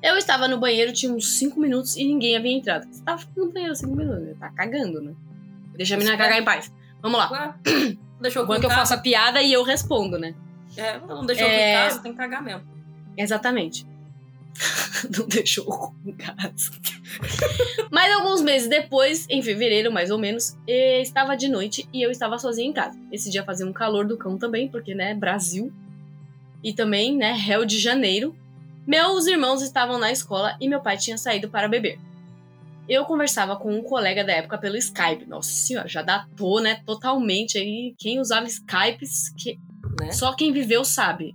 Eu estava no banheiro, tinha uns 5 minutos e ninguém havia entrado. Você tava no banheiro 5 minutos, né? Tá cagando, né? Deixa a menina cagar em paz. Vamos lá. Ué, não deixou Bom eu que eu faço a piada e eu respondo, né? É, não deixou É. em casa, tem que cagar mesmo. Exatamente. (laughs) Não deixou o casa. (laughs) Mas alguns meses depois, em fevereiro mais ou menos, eh, estava de noite e eu estava sozinha em casa. Esse dia fazia um calor do cão também, porque, né, Brasil. E também, né, Rio de Janeiro. Meus irmãos estavam na escola e meu pai tinha saído para beber. Eu conversava com um colega da época pelo Skype. Nossa senhora, já datou, né, totalmente aí. Quem usava Skypes, que Né? só quem viveu sabe.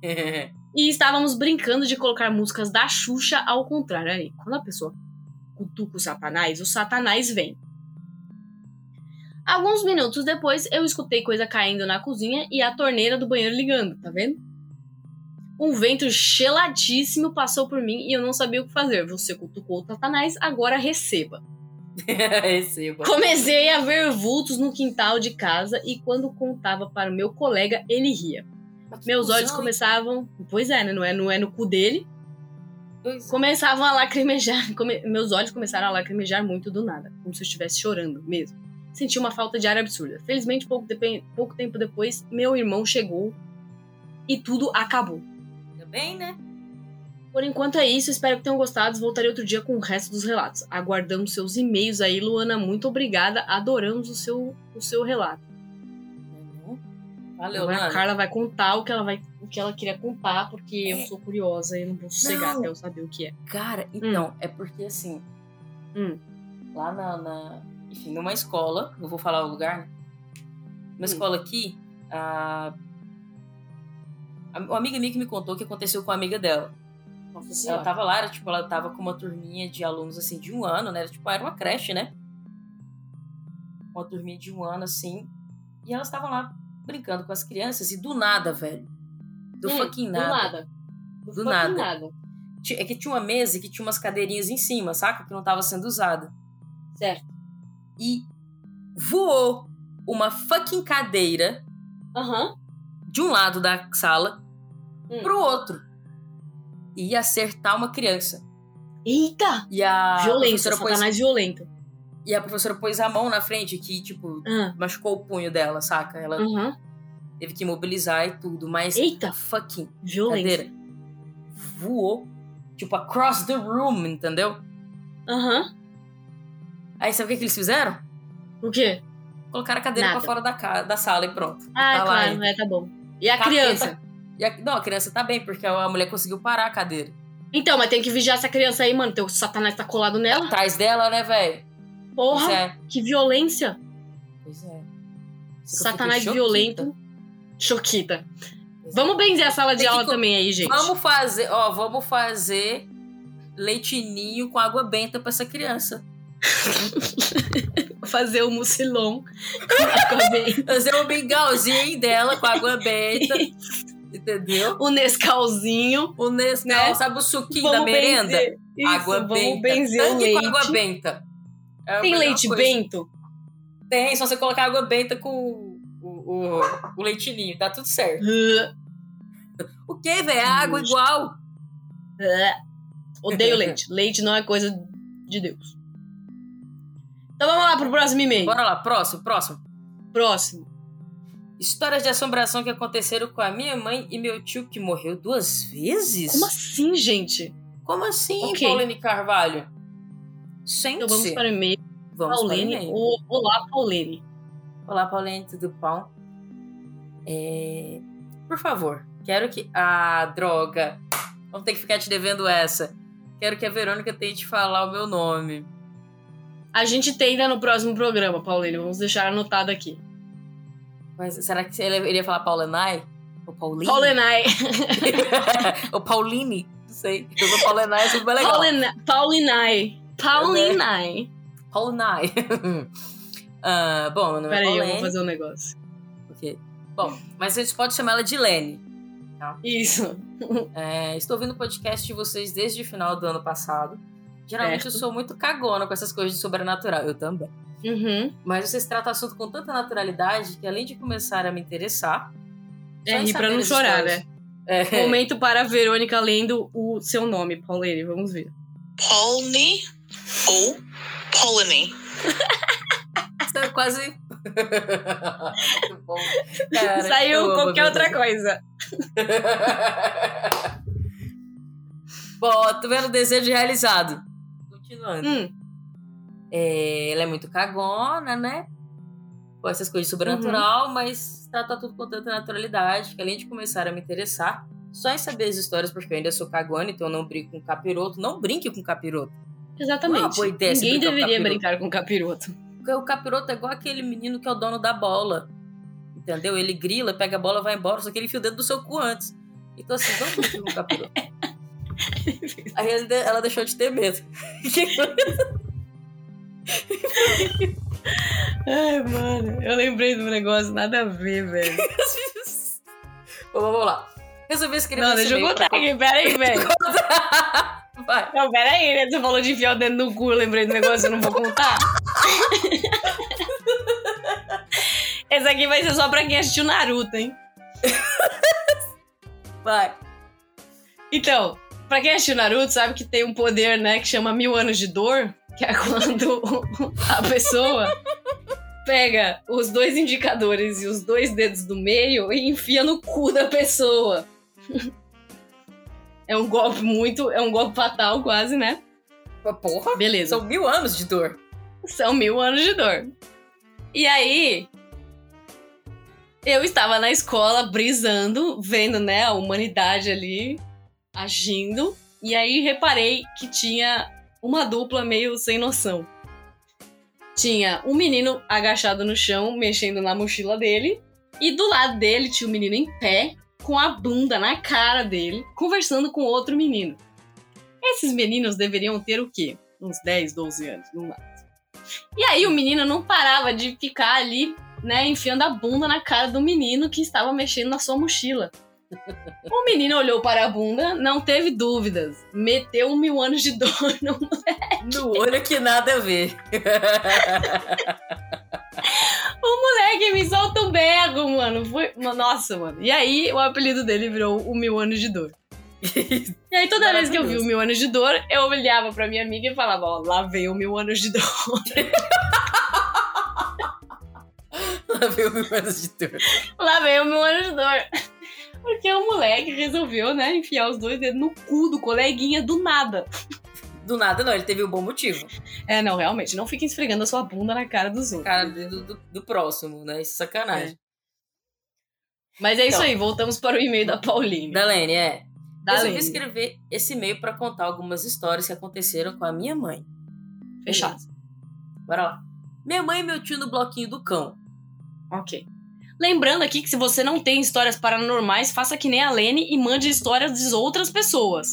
(laughs) E estávamos brincando de colocar músicas da Xuxa ao contrário. Aí, quando a pessoa cutuca o satanás, o satanás vem. Alguns minutos depois, eu escutei coisa caindo na cozinha e a torneira do banheiro ligando, tá vendo? Um vento geladíssimo passou por mim e eu não sabia o que fazer. Você cutucou o satanás, agora receba. (laughs) Receba. Comecei a ver vultos no quintal de casa e quando contava para o meu colega, ele ria. Meus olhos hein? começavam. Pois é, né? Não é, não é no cu dele. Dois- Começavam a lacrimejar. come- Meus olhos começaram a lacrimejar muito do nada, como se eu estivesse chorando mesmo. Senti uma falta de ar absurda. Felizmente, pouco, depe- pouco tempo depois, meu irmão chegou e tudo acabou. Ainda bem, né? Por enquanto é isso, espero que tenham gostado. Voltarei outro dia com o resto dos relatos. Aguardamos seus e-mails aí, Luana. Muito obrigada. Adoramos o seu, o seu relato. Valeu, Agora a. Carla vai contar o que ela, vai, o que ela queria contar, porque É. eu sou curiosa e não vou sossegar Não. até eu saber o que é. Cara, então, é porque assim. Hum. Lá na, na- Enfim, numa escola, não vou falar o lugar, né? Uma Hum. escola aqui, a. a- Uma amiga minha que me contou o que aconteceu com a amiga dela. Nossa Ela tava lá, era, tipo, ela tava com uma turminha de alunos, assim, de um ano, né? Era, tipo, era uma creche, né? Uma turminha de um ano, assim. E elas estavam lá brincando com as crianças e do nada, velho. Do Hum, fucking Do nada. nada. Do, Do nada. nada. É que tinha uma mesa que tinha umas cadeirinhas em cima, saca? Que não tava sendo usada. Certo. E voou uma fucking cadeira Aham. de um lado da sala Hum. pro outro. E ia acertar uma criança. Eita! E a Violência, professora pôs, violento. E a professora pôs a mão na frente que, tipo, Ah, machucou o punho dela, saca? Ela Aham. teve que imobilizar e tudo, mas Eita! fucking Violência. cadeira voou, tipo, across the room, entendeu? Aham. Aí sabe o que, eles fizeram? O quê? Colocaram a cadeira Nada. pra fora da, da sala e pronto. Ah, Tá lá claro, ainda. é, tá bom. E a Capeta. criança? E a- não, a criança tá bem, porque a mulher conseguiu parar a cadeira. Então, mas tem que vigiar essa criança aí, mano. Teu satanás tá colado nela. Atrás dela, né, velho? Porra, Pois é. que violência. Pois é. Satanás violento. Choquita. choquita. Vamos benzer a sala de Tem que aula também aí, gente. Vamos fazer, ó, vamos fazer leitinho com água benta pra essa criança. (laughs) fazer o mucilon com (laughs) Fazer um mingauzinho dela com água benta. (laughs) entendeu? o Nescauzinho. O Nescau, Né? sabe o suquinho da merenda? benzer. Isso, água vamos benta. benzer o leite. com água benta. É Tem leite coisa. bento? Tem, só você colocar água benta com o, o, o leitinho, tá tudo certo. (laughs) O que, velho? É água Nojo. igual. Odeio (laughs) leite. Leite não é coisa de Deus. Então vamos lá pro próximo e-mail. Bora lá, próximo, próximo. Próximo. Histórias de assombração que aconteceram com a minha mãe e meu tio que morreu duas vezes? Como assim, gente? Como assim, Ok. Pauline Carvalho? Gente, Então vamos para o e-mail. vamos para o Paulene. e-mail. O- Olá, Paulene. Olá, Pauline, tudo bom? É, Por favor, quero que... Ah, droga. Vamos ter que ficar te devendo essa. Quero que a Verônica tente falar o meu nome. A gente tenta no próximo programa, Paulene. Vamos deixar anotado aqui. Mas será que ele ia falar Paulinai? Ou Pauline? Paulinai. (laughs) Ou Pauline? Não sei. Eu sou Paulinai, é super legal. Paulina- Paulinai. Paulinai. Paulinai. (laughs) Ah, bom, meu nome é Peraí, eu Pauline. vou fazer um negócio. Ok. Bom, mas a gente pode chamar ela de Lene. Isso. É, estou ouvindo o podcast de vocês desde o final do ano passado. Geralmente Certo. eu sou muito cagona com essas coisas de sobrenatural. Eu também. Uhum. Mas vocês tratam o assunto com tanta naturalidade que além de começar a me interessar... É rir pra não chorar, histórias- né? É, Momento para a Verônica lendo o seu nome, Paulene. Vamos ver. Polny ou Polony? Isso (laughs) é quase... muito bom. Cara, Saiu qualquer outra coisa. (laughs) Bom, tô vendo o desejo realizado. Continuando. Hum, É, ela é muito cagona, né? Com essas coisas de sobrenatural, mas trata tudo com tanta naturalidade que além de começar a me interessar, só em saber as histórias, porque eu ainda sou cagona, então eu não brinco com capiroto. Não brinque com capiroto. Não é exatamente. boa ideia Ninguém brincar com deveria brincar com capiroto. Porque o capiroto é igual aquele menino que é o dono da bola. Entendeu? Ele grila, pega a bola, vai embora, só que ele enfia o dedo do seu cu antes. Então assim, não brinque com capiroto. (laughs) Aí ela deixou de ter medo. Ai, mano, eu lembrei do negócio, nada a ver, velho. Bom, vamos lá. Resolvi escrever Não, deixa eu contar aqui, peraí, velho. (laughs) Não, pera aí, né? Você falou de enfiar o dedo no cu, eu lembrei do negócio, eu não vou contar. (laughs) Esse aqui vai ser só pra quem assistiu Naruto, hein? Vai. Então, pra quem assistiu Naruto, sabe que tem um poder, né, que chama Mil Anos de Dor, que é quando (laughs) a pessoa pega os dois indicadores e os dois dedos do meio e enfia no cu da pessoa. É um golpe muito. É um golpe fatal, quase, né? Porra. Beleza. São mil anos de dor. São mil anos de dor. E aí. Eu estava na escola brisando, vendo, né, a humanidade ali agindo. E aí reparei que tinha uma dupla meio sem noção. Tinha um menino agachado no chão, mexendo na mochila dele. E do lado dele tinha um menino em pé, com a bunda na cara dele, conversando com outro menino. Esses meninos deveriam ter o quê? Uns 10, 12 anos, no máximo. E aí o menino não parava de ficar ali, né, enfiando a bunda na cara do menino que estava mexendo na sua mochila. O menino olhou para a bunda, não teve dúvidas. Meteu um mil anos de dor no No olho que nada a ver. (laughs) O moleque me solta um berro, mano. Foi... Nossa, mano. E aí o apelido dele virou o Mil Anos de Dor. E aí toda vez que eu vi o Mil Anos de Dor, eu olhava pra minha amiga e falava, ó, lá veio (laughs) o Mil Anos de Dor. Lá veio mil anos de dor. lá veio o Mil Anos de Dor. Porque o moleque resolveu, né, enfiar os dois dedos no cu do coleguinha do nada. Do nada, não, ele teve um bom motivo. É, não, realmente, não fique esfregando a sua bunda na cara dos outros. Cara do, do, do próximo, né? Isso é sacanagem. Mas é isso Então. aí, voltamos para o e-mail da Pauline. Da Lene, é. Da Resolvi Lene. escrever esse e-mail pra contar algumas histórias que aconteceram com a minha mãe. Fechado. Beleza. Bora lá. Minha mãe e meu tio no bloquinho do cão. Ok. Lembrando aqui que se você não tem histórias paranormais, faça que nem a Lene e mande histórias de outras pessoas.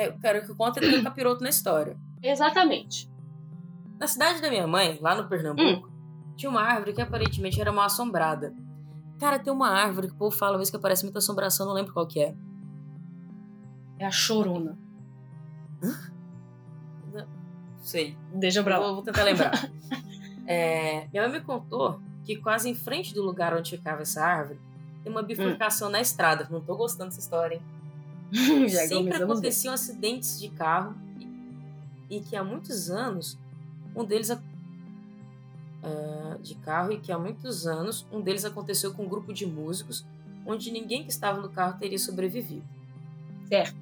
É, eu quero que conte tem um capiroto na história. Exatamente. Na cidade da minha mãe, lá no Pernambuco, Hum. tinha uma árvore que aparentemente era mal assombrada. Cara, tem uma árvore que o povo fala mesmo que aparece muita assombração, não lembro qual que é. É a chorona. Sei. Deixa pra lá. Vou, vou tentar lembrar. É, minha mãe me contou que quase em frente do lugar onde ficava essa árvore tem uma bifurcação na estrada. Não tô gostando dessa história, hein? (laughs) Sempre começamos bem. aconteciam acidentes de carro e, que há muitos anos um deles é, de carro e que há muitos anos um deles aconteceu com um grupo de músicos onde ninguém que estava no carro teria sobrevivido. Certo.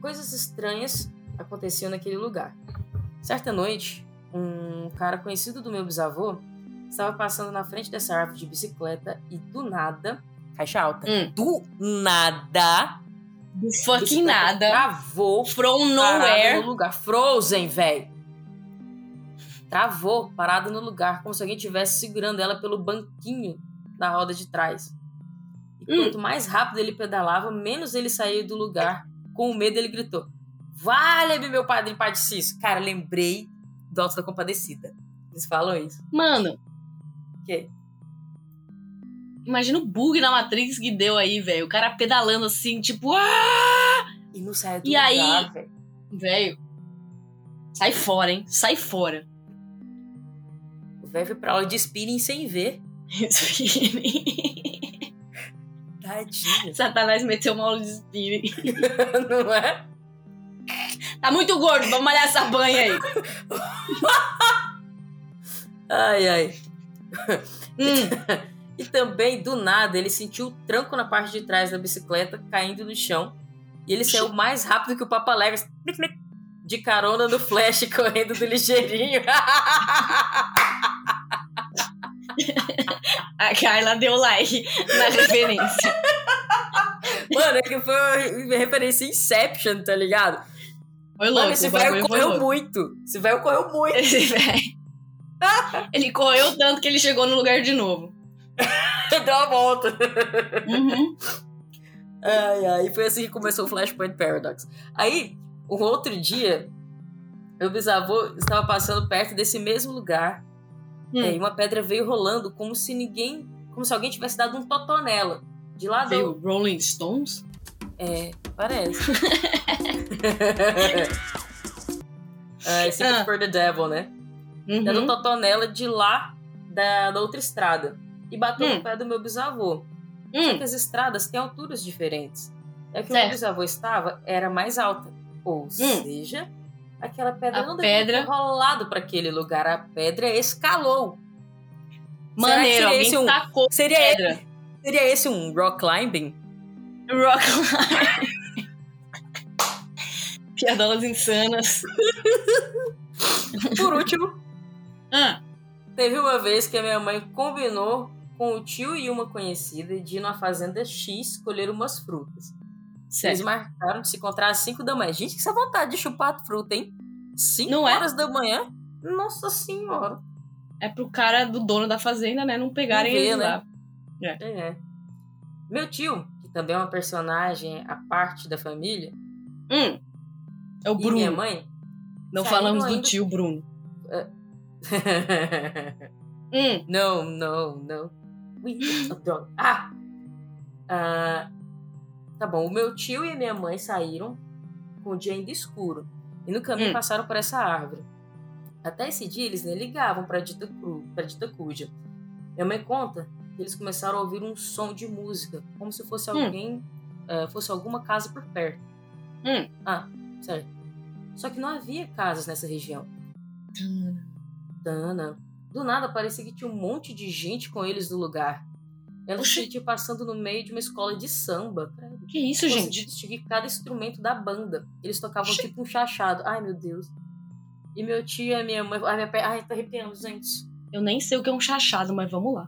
Coisas estranhas aconteciam naquele lugar. Certa noite, um cara conhecido do meu bisavô estava passando na frente dessa árvore de bicicleta e do nada, caixa alta, Hum. do nada, Do fucking bicicleta nada. travou From parada nowhere. no lugar. Frozen, velho. Travou, parada no lugar, como se alguém estivesse segurando ela pelo banquinho da roda de trás. E Hum. quanto mais rápido ele pedalava, menos ele saía do lugar. Com medo, ele gritou: Valha-me, meu padrinho Padicício. Cara, lembrei do Alto da Compadecida. Eles falam isso. Mano, O quê? Imagina o bug na Matrix que deu aí, velho. O cara pedalando assim, tipo, ah! E não saia do E lugar, aí- velho. Sai fora, hein? Sai fora. O velho foi pra aula de spinning sem ver. (laughs) Tadinho. Satanás meteu uma aula de spinning. (laughs) não é? Tá muito gordo, vamos malhar essa banha aí. (laughs) Ai, ai. Hum, E também, do nada, ele sentiu o tranco na parte de trás da bicicleta caindo no chão. E ele saiu mais rápido que o Papa Léguas. De carona no flash, (laughs) correndo do ligeirinho. (laughs) a Carla deu like na referência. Mano, é que foi uma referência Inception, tá ligado? Foi Mano, louco, esse o bagulho velho correu muito. Esse velho correu muito. Esse velho. (laughs) Ele correu tanto que ele chegou no lugar de novo. (laughs) Deu uma volta. Uhum. Ai, ai. Foi assim que começou o Flashpoint Paradox. Aí, um outro dia, meu bisavô estava passando perto desse mesmo lugar. Hum. É, e uma pedra veio rolando como se ninguém. Como se alguém tivesse dado um totó nela. De lá Veio do. Rolling Stones? É, parece. (laughs) (laughs) ah, esse Ah. for the devil, né? Dando Uhum. totonela de lá da, da outra estrada. E bateu Hum. no pé do meu bisavô. Só Hum, que as estradas têm alturas diferentes. É que o Certo. meu bisavô estava era mais alta. Ou seja, aquela pedra Hum. A não pedra- ter rolado para aquele lugar. A pedra escalou. Maneiro, seria alguém esse um- tacou Seria, pedra. seria esse um rock climbing? Rock (laughs) Piadolas insanas. Por último, Ah, teve uma vez que a minha mãe combinou com o tio e uma conhecida de ir na fazenda X colher umas frutas. Eles marcaram de se encontrar às 5 da manhã. Gente, que essa vontade de chupar fruta, hein? 5 Não é? horas da manhã? Nossa senhora. É pro cara do dono da fazenda, né? Não pegarem Não vê, eles né? lá. É. Meu tio, que também é uma personagem à parte da família, Hum. É o e minha Bruno. mãe. Não falamos do ainda- tio Bruno. (laughs) Hum. não, não, não. Ui, droga. Ah! Ah, Tá bom, o meu tio e a minha mãe saíram com o dia ainda escuro. E no caminho Hum. passaram por essa árvore. Até esse dia eles nem ligavam pra dita, pra dita cuja. Minha mãe conta que eles começaram a ouvir um som de música, como se fosse Hum. alguém, eh, fosse alguma casa por perto. Hum. Ah, certo. Só que não havia casas nessa região. Tana. Do nada parecia que tinha um monte de gente com eles no lugar. Ela se passando no meio de uma escola de samba. Que isso, Consegui gente? distinguir cada instrumento da banda. Eles tocavam Oxi. tipo um chachado. Ai, meu Deus. E meu tio e minha mãe. Ai, minha perna. Ai, tá arrepiando, gente. Eu nem sei o que é um chachado, mas vamos lá.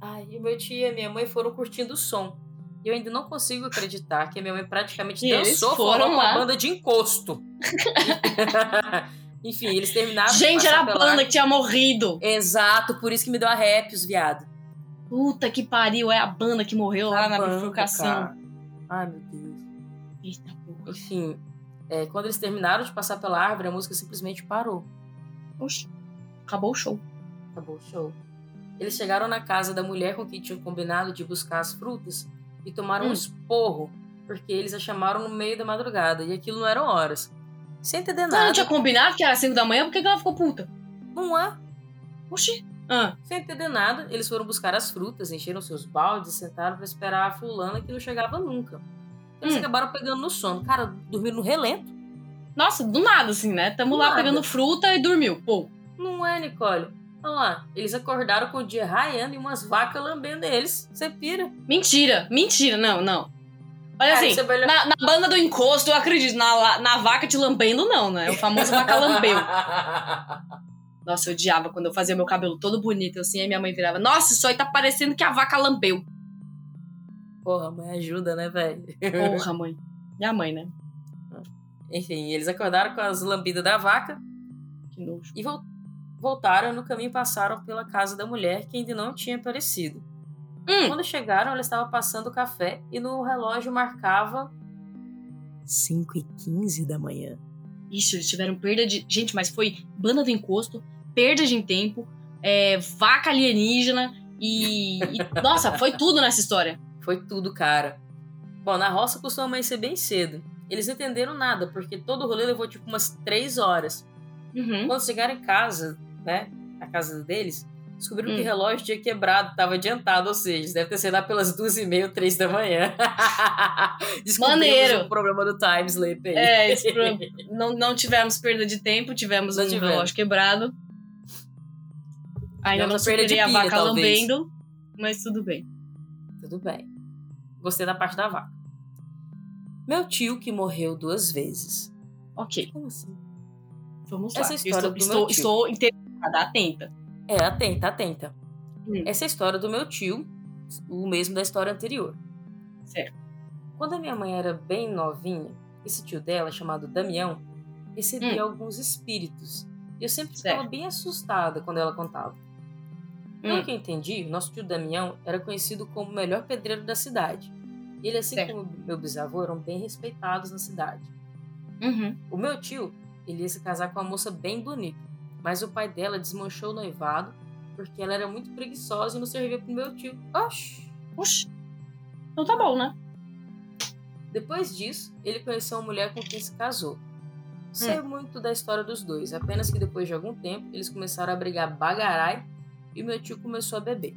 Ai, e meu tio e minha mãe foram curtindo o som. E eu ainda não consigo acreditar que a minha mãe praticamente E dançou foram com a banda de encosto. (laughs) (laughs) Enfim, eles terminaram. Gente, era a banda que tinha morrido. Exato, por isso que me deu arrepios, viado. Puta que pariu, é a banda que morreu lá A na banda, bifurcação. cara. Ai, meu Deus. Eita porra. Enfim, é, quando eles terminaram de passar pela árvore, a música simplesmente parou. Oxi. Acabou o show. Acabou o show. Eles chegaram na casa da mulher com quem tinham combinado de buscar as frutas e tomaram um Hum. esporro, porque eles a chamaram no meio da madrugada e aquilo não eram horas. Sem entender Ela nada. não tinha combinado que era 5 da manhã, por que ela ficou puta? Não é? Oxi. Ah, Sem entender nada, eles foram buscar as frutas, encheram seus baldes e sentaram pra esperar a fulana que não chegava nunca. Eles Hum. acabaram pegando no sono. Cara, dormiram no relento. nossa, do nada, assim, né? Tamo Do lá nada. pegando fruta e dormiu. Pô. Não é, Nicole? Olha lá, eles acordaram com o dia raiando e umas vacas lambendo eles. Você pira. Mentira, mentira, não, não. Olha Cara, assim, olhar- na, na banda do encosto eu acredito, na, na vaca te lambendo não, né? O famoso vaca lambeu. (laughs) Nossa, eu odiava quando eu fazia meu cabelo todo bonito assim, aí minha mãe virava, nossa, isso aí tá parecendo que a vaca lambeu. Porra, mãe ajuda, né, velho? Porra, mãe. Minha mãe, né? (laughs) Enfim, eles acordaram com as lambidas da vaca Que nojo. e vol- voltaram. No caminho passaram pela casa da mulher que ainda não tinha aparecido. Hum, Quando chegaram, ela estava passando café e no relógio marcava 5 e 15 da manhã. Ixi, eles tiveram perda de. Gente, mas foi banda do encosto, perda de tempo, é, vaca alienígena e, e- Nossa, foi tudo nessa história. Foi tudo, cara. Bom, na roça costuma amanhecer bem cedo. Eles não entenderam nada, porque todo o rolê levou tipo umas 3 horas. Uhum. Quando chegaram em casa, né, a casa deles, descobriram que Hum. o relógio tinha quebrado, estava adiantado, ou seja, deve ter sido lá pelas duas e meia, três da manhã. (laughs) Maneiro. o problema do time sleep aí. É, (laughs) pro- não, não tivemos perda de tempo, tivemos Não um tivemos. relógio quebrado. Ainda não a de superei a pilha, vaca talvez. lambendo, mas tudo bem. Tudo bem. Gostei da parte da vaca. Meu tio que morreu duas vezes. Ok, Como assim? vamos lá. Essa Eu história estou, do estou, meu tio. estou interessada, atenta. É, atenta, atenta. Hum. Essa é a história do meu tio, o mesmo da história anterior. Certo. Quando a minha mãe era bem novinha, esse tio dela, chamado Damião, recebia alguns espíritos. E eu sempre ficava Hum. Certo. bem assustada quando ela contava. Pelo Hum. que eu entendi, nosso tio Damião era conhecido como o melhor pedreiro da cidade. E ele, assim Certo. como meu bisavô, eram bem respeitados na cidade. Uhum. O meu tio, ele ia se casar com uma moça bem bonita, mas o pai dela desmanchou o noivado porque ela era muito preguiçosa e não servia pro meu tio. Oxi! Oxi. Então tá bom, né? Depois disso, ele conheceu uma mulher com quem se casou. Não sei muito da história dos dois, apenas que depois de algum tempo eles começaram a brigar bagarai e meu tio começou a beber.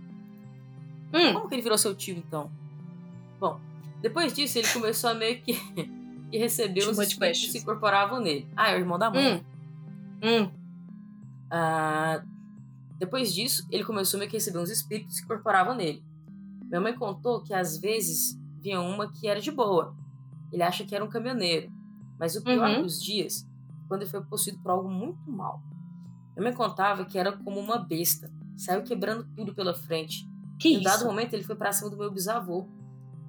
Hum, Como que ele virou seu tio então? Bom, depois disso ele começou a meio que, (laughs) que receber os espíritos que se incorporavam nele. Ah, é o irmão da mãe. hum, hum. Ah, depois disso, ele começou a receber uns espíritos que incorporavam nele. Minha mãe contou que às vezes vinha uma que era de boa. Ele acha que era um caminhoneiro. Mas o pior Uhum. dos dias, quando ele foi possuído por algo muito mal. Minha mãe contava que era como uma besta. Saiu quebrando tudo pela frente. Que Em um dado momento, ele foi pra cima do meu bisavô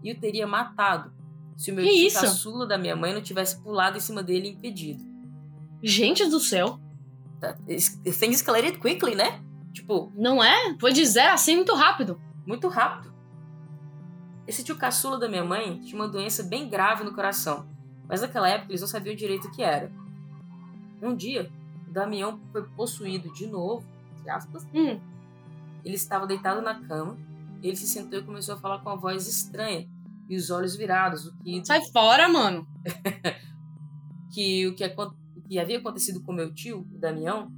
e o teria matado se o meu Que tio isso? caçula da minha mãe não tivesse pulado em cima dele e impedido. Gente do céu. Things escalated quickly, né? Tipo, Não é? Foi de zero a 100 muito rápido. muito rápido. Esse tio caçula da minha mãe tinha uma doença bem grave no coração, mas naquela época eles não sabiam direito o que era. Um dia, o Damião foi possuído de novo, entre aspas. Hum. Ele estava deitado na cama, ele se sentou e começou a falar com uma voz estranha e os olhos virados, o que Sai fora, mano. (laughs) que o que, acon- o que havia acontecido com meu tio, o Damião,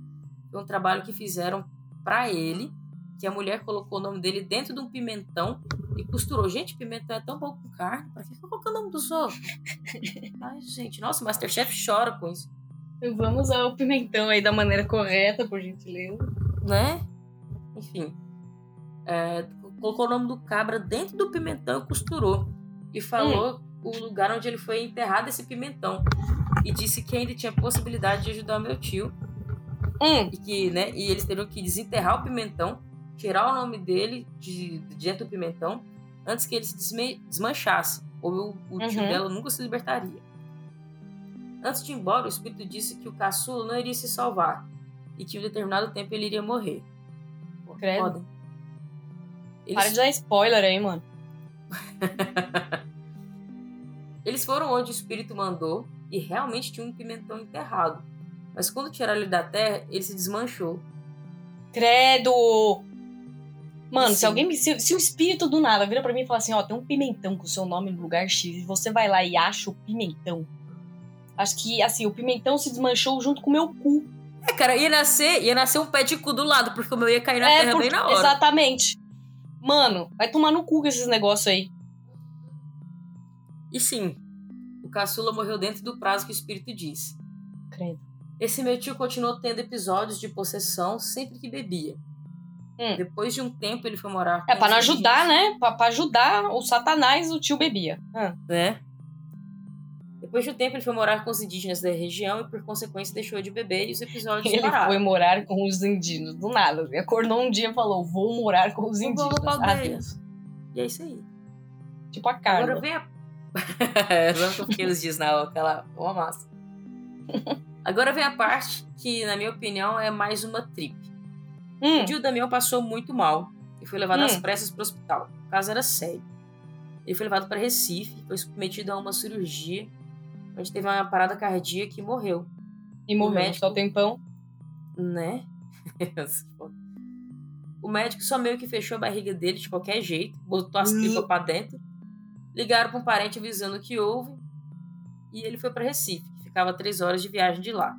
foi um trabalho que fizeram pra ele, que a mulher colocou o nome dele dentro de um pimentão e costurou. Gente, pimentão é tão bom com carne, pra que colocar o nome dos outros? (laughs) Ai, gente, nossa, o Masterchef chora com isso, Vamos usar o pimentão aí da maneira correta, por gentileza. né? Enfim, é, colocou o nome do cabra dentro do pimentão e costurou. E falou o lugar onde ele foi enterrado esse pimentão. E disse que ainda tinha possibilidade de ajudar meu tio Hum. e que, né, e eles teriam que desenterrar o pimentão, tirar o nome dele de, de dentro do pimentão, antes que ele se desme- desmanchasse, ou o, o tio Uhum. dela nunca se libertaria. Antes de ir embora, o espírito disse que o caçula não iria se salvar e que em um determinado tempo ele iria morrer. Pô, Credo. foda. Para de Eles, dar spoiler aí, mano. (laughs) eles foram onde o espírito mandou e realmente tinha um pimentão enterrado. Mas quando tiraram ele da terra, ele se desmanchou. Credo! Mano, se alguém me. Se, se o espírito do nada vira pra mim e fala assim, ó, tem um pimentão com o seu nome no lugar X, e você vai lá e acha o pimentão. Acho que, assim, o pimentão se desmanchou junto com o meu cu. É, cara, ia nascer, ia nascer um pé de cu do lado, porque o meu ia cair na terra porque- bem na hora. Exatamente. Mano, vai tomar no cu com esses negócios aí. E sim, caçula morreu dentro do prazo que o espírito disse. Credo. Esse meu tio continuou tendo episódios de possessão sempre que bebia. Hum. Depois de um tempo, ele foi morar com É, pra não ajudar, indígenas, né? Pra, pra ajudar o satanás, o tio bebia. Ah. né? Depois de um tempo, ele foi morar com os indígenas da região e, por consequência, deixou de beber e os episódios Ele pararam. foi morar com os indígenos, do nada. Ele acordou um dia e falou, vou morar com os Vou indígenas. o Adeus. deles. E é isso aí. Tipo a Carla. Agora vem a. (laughs) Eu fiquei uns dias na aquela uma massa. (laughs) Agora vem a parte que, na minha opinião, é mais uma trip. Hum, O tio Damião passou muito mal e foi levado Hum. às pressas para o hospital. O caso era sério. Ele foi levado para Recife, foi submetido a uma cirurgia, onde teve uma parada cardíaca e morreu, e morreu. médico- Só tempão. né? (laughs) o médico só meio que fechou a barriga dele de qualquer jeito, botou as tripas para dentro, ligaram para um parente avisando o que houve e ele foi para Recife, que ficava três horas de viagem de lá.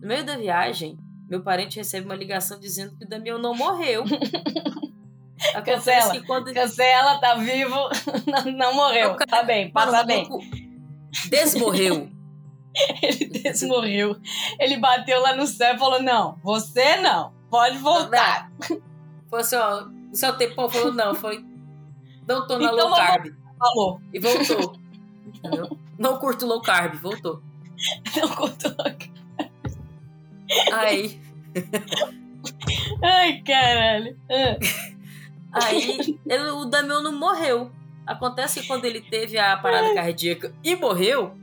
No meio da viagem, meu parente recebe uma ligação dizendo que o Damião não morreu. (laughs) Acontece Cancela. que quando Cancela, tá vivo, (laughs) não, não morreu. Cara- Tá bem, Mano, passa o bem. Desmorreu. (laughs) Ele desmorreu. Ele bateu lá no céu e falou: Não, você não. Pode voltar. Falou assim, ó, o seu tempão falou não, foi. Não tô na Então low carb. Falou. E voltou. Entendeu? Não curto low carb, voltou. (laughs) Não contou. Aí, (laughs) Ai, caralho. Ah, aí ele- o Damião não morreu. Acontece que quando ele teve a parada cardíaca e morreu,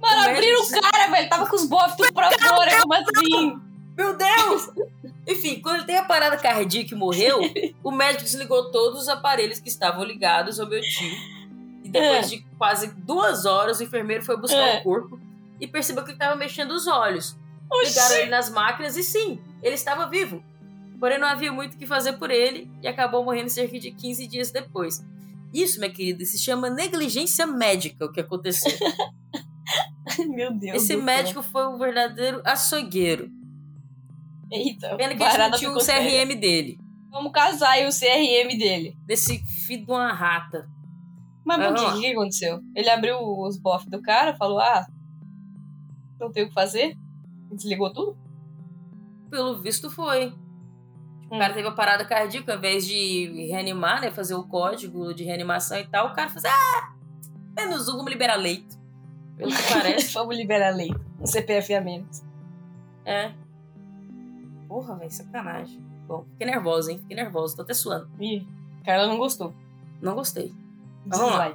Mano, abriram o cara, velho. Tava com os bofs tudo pra fora. Como assim? Meu Deus! Enfim, quando ele teve a parada cardíaca e morreu, o médico desligou todos os aparelhos que estavam ligados ao meu tio. E depois de quase duas horas, o enfermeiro foi buscar É. o corpo e percebeu que ele estava mexendo os olhos. Oxi. Ligaram ele nas máquinas e sim, ele estava vivo. Porém, não havia muito o que fazer por ele e acabou morrendo cerca de 15 dias depois. Isso, minha querida, se chama negligência médica o que aconteceu. (laughs) Meu Deus. Esse céu. médico foi um verdadeiro açougueiro. (laughs) Eita, Pena que a gente não parada tinha o séria. CRM dele. Vamos casar aí o CRM dele. Desse filho de uma rata. Mas o que que aconteceu? Ele abriu os bofs do cara, falou: ah, não tem o que fazer? Desligou tudo? Pelo visto foi. O cara teve a parada cardíaca, ao invés de reanimar, né? Fazer o código de reanimação e tal, o cara fez, ah, menos um, vamos liberar leito. Pelo que (laughs) parece. Vamos liberar a lei. Um CPF a menos. é. Porra, velho, sacanagem. Bom, fiquei nervosa, hein? Fiquei nervosa, tô até suando. Ih, Carla não gostou. Não gostei. Mas vamos lá.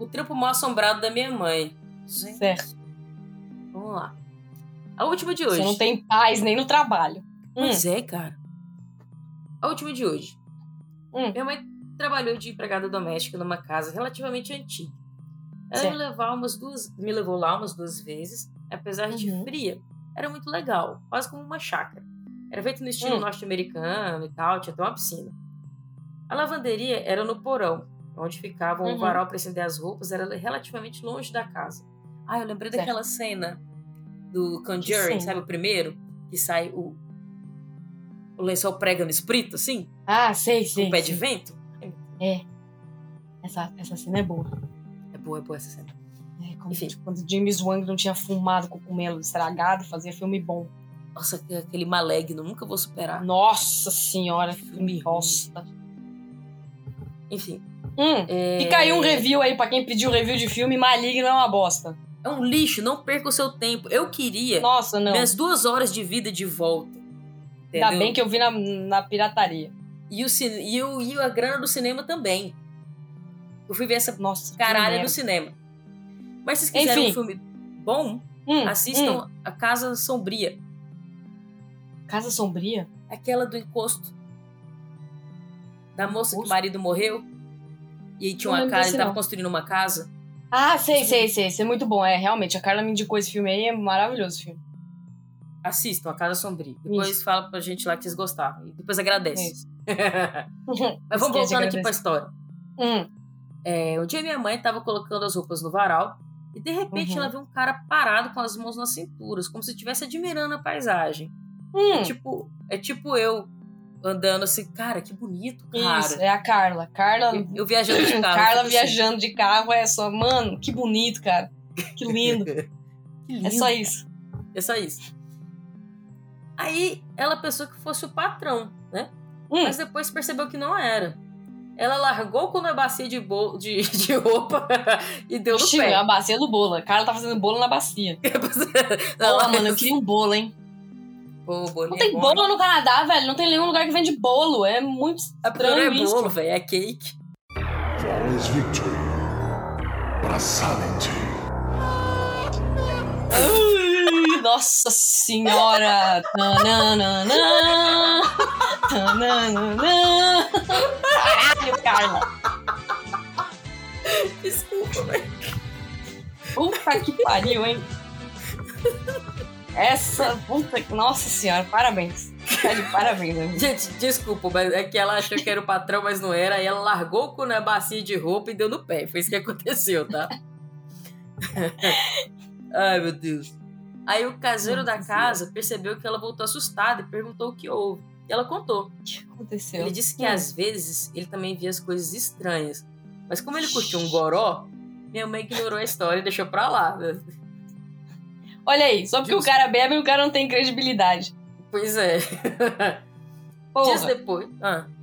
O trampo mal assombrado da minha mãe. Gente, Certo. Vamos lá. A última de hoje. Você não tem paz nem no trabalho. Hum, Pois é, cara. A última de hoje. Hum. Minha mãe trabalhou de empregada doméstica numa casa relativamente antiga. Ela me, levar umas duas, me levou lá umas duas vezes, apesar de Uhum. fria. Era muito legal, quase como uma chácara. Era feito no estilo Hum. norte-americano e tal, tinha até uma piscina. A lavanderia era no porão, onde ficava o Uhum. varal para estender as roupas, era relativamente longe da casa. Ah, eu lembrei Certo. daquela cena do Conjuring, sabe o primeiro? Que sai o, o lençol prega no esprito, assim, Ah, sei, com sei. o pé de vento. Essa, essa cena é boa. É boa, é boa essa cena. É, quando, Enfim. tipo, quando James Wang não tinha fumado cogumelo estragado, fazia filme bom. Nossa, que- aquele malegno, nunca vou superar. Nossa senhora, filme Filme bosta. Enfim. Hum, É... fica aí um review aí pra quem pediu review de filme Maligno é uma bosta. É um lixo, não perca o seu tempo. Eu queria Nossa, não. minhas duas horas de vida de volta. Ainda Entendeu? bem que eu vi na, na pirataria. E, o, e, o, e a grana do cinema também. Eu fui ver essa Nossa, merda. no cinema. Mas se vocês quiserem Enfim. um filme bom, Hum, assistam hum. A Casa Sombria. Casa Sombria? Aquela do encosto. Da moça que o Encosto? marido morreu. E aí tinha uma casa, desse, ele tava não. construindo uma casa. Ah, sei, sei, sei. Isso é muito bom. É, realmente. A Carla me indicou esse filme aí. É maravilhoso o filme. Assistam A Casa Sombria. Depois fala pra gente lá que vocês gostaram. E depois agradece. isso. (laughs) (laughs) Mas vamos voltando aqui pra história. Hum, É, um dia minha mãe tava colocando as roupas no varal e de repente Uhum. ela viu um cara parado com as mãos nas cinturas, como se estivesse admirando a paisagem. hum. É tipo, é tipo eu andando assim, cara, que bonito, cara. Isso, é a Carla. Carla. Eu, eu viajando de (clears throat) carro. Carla tipo viajando de carro é só, mano, que bonito, cara. Que lindo. assim, (laughs) que lindo. é só isso. É só isso. Aí ela pensou que fosse o patrão, né? Hum, Mas depois percebeu que não era. Ela largou com a bacia de, bo... de, (laughs) de roupa e deu no Ixi, pé. a bacia do bolo. A Carla tá fazendo bolo na bacia. (laughs) Ela- Porra, mano, eu queria um bolo, hein? Pô, Não tem é bolo no Canadá, velho. Não tem nenhum lugar que vende bolo. É muito estranho é isso. bolo, velho. É cake. Victory. Nossa senhora! Tananana, tananana. Caralho, Carla! Desculpa, velho. Puta que pariu, hein? Essa puta que. Nossa senhora, parabéns. Tá parabéns, amigo. Gente, desculpa, mas é que ela achou que era o patrão, mas não era. Aí ela largou com a bacia de roupa e deu no pé. Foi isso que aconteceu, tá? (laughs) Ai, meu Deus. Aí o caseiro da casa percebeu que ela voltou assustada e perguntou o que houve. Ela contou. O que aconteceu? Ele disse que Hum. às vezes ele também via as coisas estranhas. Mas como ele curtiu um goró, minha mãe ignorou a história e deixou pra lá. né? Olha aí, só porque Justo. o cara bebe, o cara não tem credibilidade. Pois é. (laughs) Porra. Dias depois. Ah. (laughs)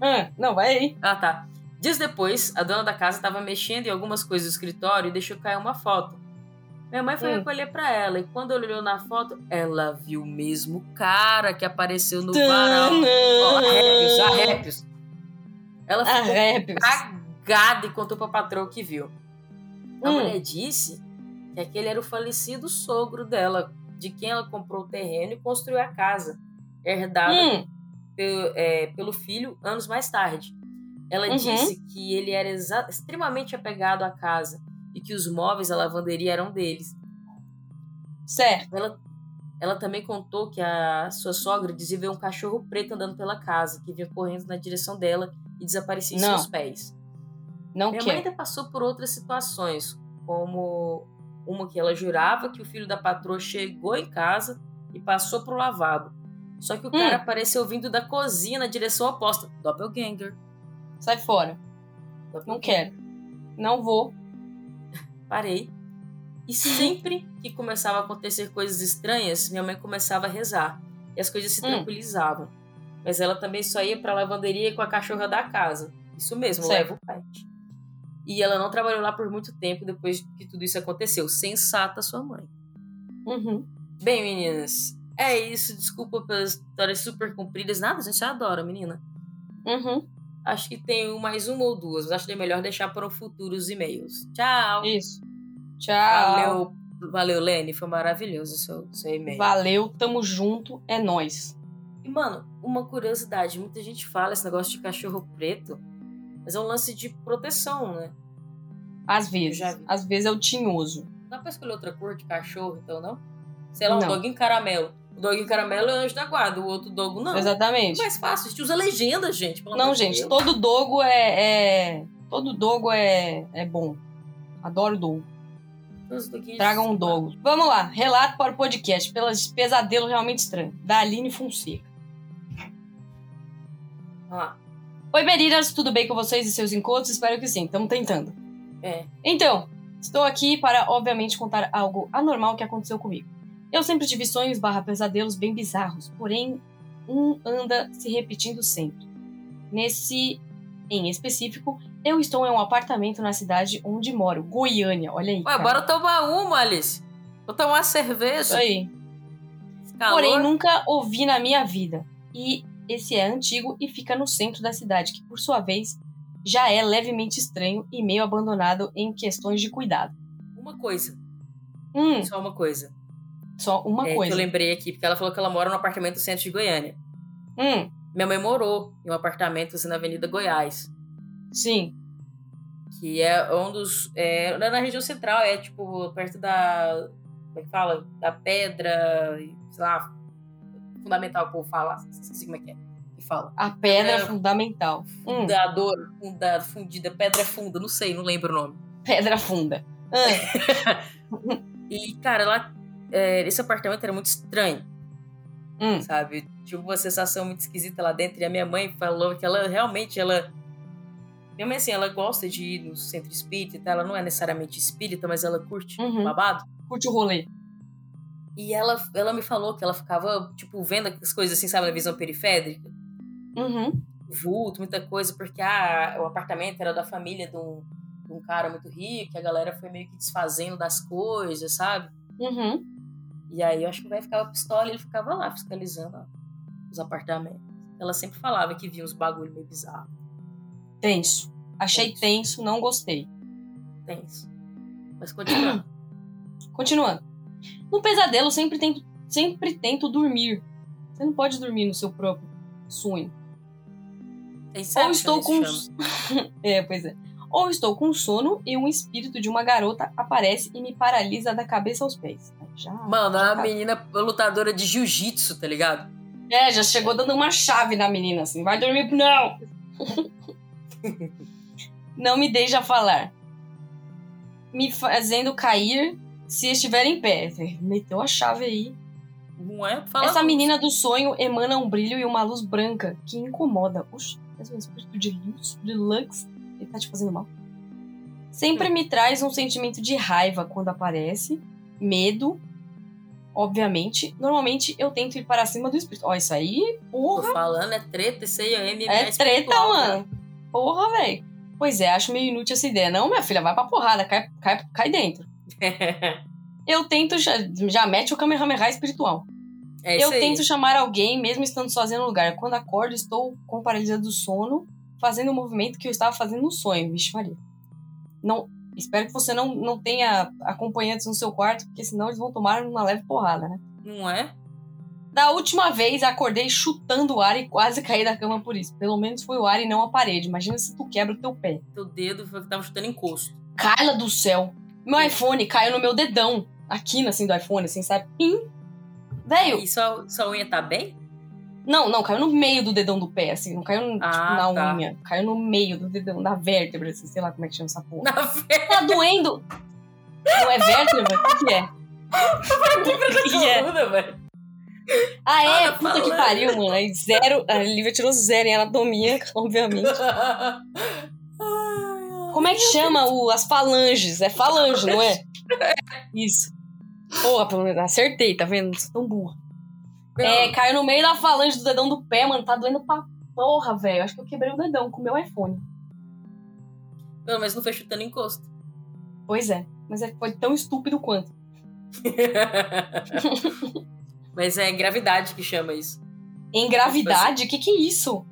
Ah, não, vai aí. Ah, tá. Dias depois, a dona da casa estava mexendo em algumas coisas do escritório e deixou cair uma foto. Minha mãe foi Hum. recolher pra ela e quando ela olhou na foto, ela viu o mesmo cara que apareceu no varal. Arrépios, arrépios. Ela ficou Arrépios. cagada e contou pra patroa o que viu. A Hum. mulher disse que aquele era o falecido sogro dela, de quem ela comprou o terreno e construiu a casa, herdada Hum, pe- é, pelo filho anos mais tarde. Ela Uhum. disse que ele era extremamente apegado à casa e que os móveis da lavanderia eram deles. certo. Ela, ela também contou que a sua sogra dizia ver um cachorro preto andando pela casa, que vinha correndo na direção dela e desaparecia em Não. seus pés. Não Minha mãe quer. ainda passou por outras situações, como uma que ela jurava que o filho da patroa chegou em casa e passou pro lavabo. Só que o cara apareceu vindo da cozinha na direção oposta. Doppelganger. Sai fora. Não quero. Não vou. Parei. E sempre que começava a acontecer coisas estranhas, minha mãe começava a rezar. E as coisas se Hum. tranquilizavam. Mas ela também só ia pra lavanderia com a cachorra da casa. Isso mesmo, Certo. leva o pet. E ela não trabalhou lá por muito tempo depois que tudo isso aconteceu. Sensata sua mãe. Uhum. Bem, meninas, é isso. Desculpa pelas histórias super compridas. Nada, a gente adora, menina. Uhum. Acho que tenho mais uma ou duas, mas acho que é melhor deixar para futuros e-mails. Tchau! Isso. Tchau. Valeu, valeu, Lene. Foi maravilhoso o seu, seu e-mail. Valeu, tamo junto, é nóis. E, mano, uma curiosidade: muita gente fala esse negócio de cachorro preto, mas é um lance de proteção, né? Às vezes. Já. Às vezes é o tinhoso. Dá pra escolher outra cor de cachorro, então, não? Sei lá, um Não. doguinho caramelo. O doguinho caramelo é anjo da guarda, o outro dogo não. Exatamente. É mais fácil, a gente usa legenda, gente. Não, gente, Deus. todo dogo é, é- Todo dogo é, é bom. Adoro dogo. Os doguinhos- Tragam um dogo. Vamos lá. Relato para o podcast. Pelas pesadelo realmente estranho. Da Aline Fonseca. Vamos lá. Oi, Beriras, tudo bem com vocês e seus encontros? Espero que sim. Estamos tentando. É. Então, estou aqui para, obviamente, contar algo anormal que aconteceu comigo. Eu sempre tive sonhos barra pesadelos bem bizarros, porém, um anda se repetindo sempre. Nesse, em específico, eu estou em um apartamento na cidade onde moro, Goiânia. Olha aí. Ué, cara. bora tomar uma, Alice. Vou tomar Isso cerveja. aí. Calor. Porém, nunca ouvi na minha vida. E esse é antigo e fica no centro da cidade, que por sua vez já é levemente estranho e meio abandonado em questões de cuidado. Uma coisa. Hum, Só uma coisa. só uma é, que coisa. eu lembrei aqui, porque ela falou que ela mora no apartamento do centro de Goiânia. Hum, Minha mãe morou em um apartamento assim, na Avenida Goiás. Sim. Que é um dos. É, é na região central, é tipo perto da. Como é que fala? Da pedra. Sei lá. Fundamental, o povo fala. Esqueci como é que é. Que fala. A pedra É. fundamental. Hum, Fundador, funda, fundida, pedra funda, não sei, não lembro o nome. pedra funda. Ah, (laughs) E, cara, lá. é, esse apartamento era muito estranho. hum, sabe? Tinha uma sensação muito esquisita lá dentro. E a minha mãe falou que ela realmente, ela... Minha mãe, assim, ela gosta de ir no centro espírita e tal. Ela não é necessariamente espírita, mas ela curte Uhum. babado. curte o rolê. E ela, ela me falou que ela ficava, tipo, vendo as coisas assim, sabe? Na visão periférica. Uhum. Vulto, muita coisa. Porque ah, o apartamento era da família de um, de um cara muito rico. E a galera foi meio que desfazendo das coisas, sabe? Uhum. E aí eu acho que o velho ficava pistola e ele ficava lá fiscalizando ó, os apartamentos. Ela sempre falava que via uns bagulho meio bizarro. Tenso. Achei Tenso. tenso, não gostei. Tenso. Mas continuando. (clears throat) Continuando. No pesadelo, sempre tento, sempre tento dormir. Você não pode dormir no seu próprio sonho. Tem Ou estou isso com. (laughs) é, pois é. Ou estou com sono e um espírito de uma garota aparece e me paralisa da cabeça aos pés. Já, Mano, já a menina lutadora de jiu-jitsu, tá ligado? É, já chegou dando uma chave na menina, assim. Vai dormir, não! (laughs) (laughs) não me deixa falar. Me fazendo cair se estiver em pé. Meteu a chave aí. Não é? Fala Essa menina do sonho emana um brilho e uma luz branca que incomoda. Oxe, é um espírito de luz, de lux. Ele tá te fazendo mal. Sempre me traz um sentimento de raiva quando aparece, medo, obviamente. Normalmente eu tento ir para cima do espírito. Ó, isso aí, porra, Tô falando, é treta, isso aí é MMA é treta, espiritual, cara. Porra, velho. Pois é, acho meio inútil essa ideia. Não, minha filha, vai pra porrada, cai, cai, cai dentro. (laughs) Eu tento, já, já mete o Kamehameha espiritual. é Eu aí. tento chamar alguém, mesmo estando sozinha no lugar. Quando acordo, estou com paralisia do sono, fazendo o movimento que eu estava fazendo no sonho. Vixe, Maria. Não, espero que você não, não tenha acompanhantes no seu quarto, porque senão eles vão tomar uma leve porrada, né? Não é? Da última vez, acordei chutando o ar e quase caí da cama por isso. Pelo menos foi o ar e não a parede. Imagina se tu quebra o teu pé. Teu dedo foi que tava chutando encosto. Carla do céu. Meu iPhone caiu no meu dedão. Aqui, assim, do iPhone, assim, sabe? Pim. Velho, E sua, sua unha tá bem? Não, não, caiu no meio do dedão do pé, assim. Não caiu tipo, Ah, na tá. unha. Caiu no meio do dedão, da vértebra, assim, sei lá como é que chama essa porra. Na fé, Tá doendo? Não é vértebra? O que, é? O que, que é? coluna, velho. Ah, é? Puta que pariu, mano. Aí zero. A Lívia tirou zero em anatomia, (laughs) obviamente. Como é que chama o, as falanges? É falange, não é? (laughs) Isso. Porra, pelo menos acertei, tá vendo? Não sou tão burra. É, caiu no meio da falange do dedão do pé, mano. Tá doendo pra porra, velho. Acho que eu quebrei o dedão com o meu iPhone. Pelo menos não foi chutando encosto. Pois é. Mas é- foi tão estúpido quanto. (laughs) Mas é gravidade que chama isso. Em gravidade? Que que é isso?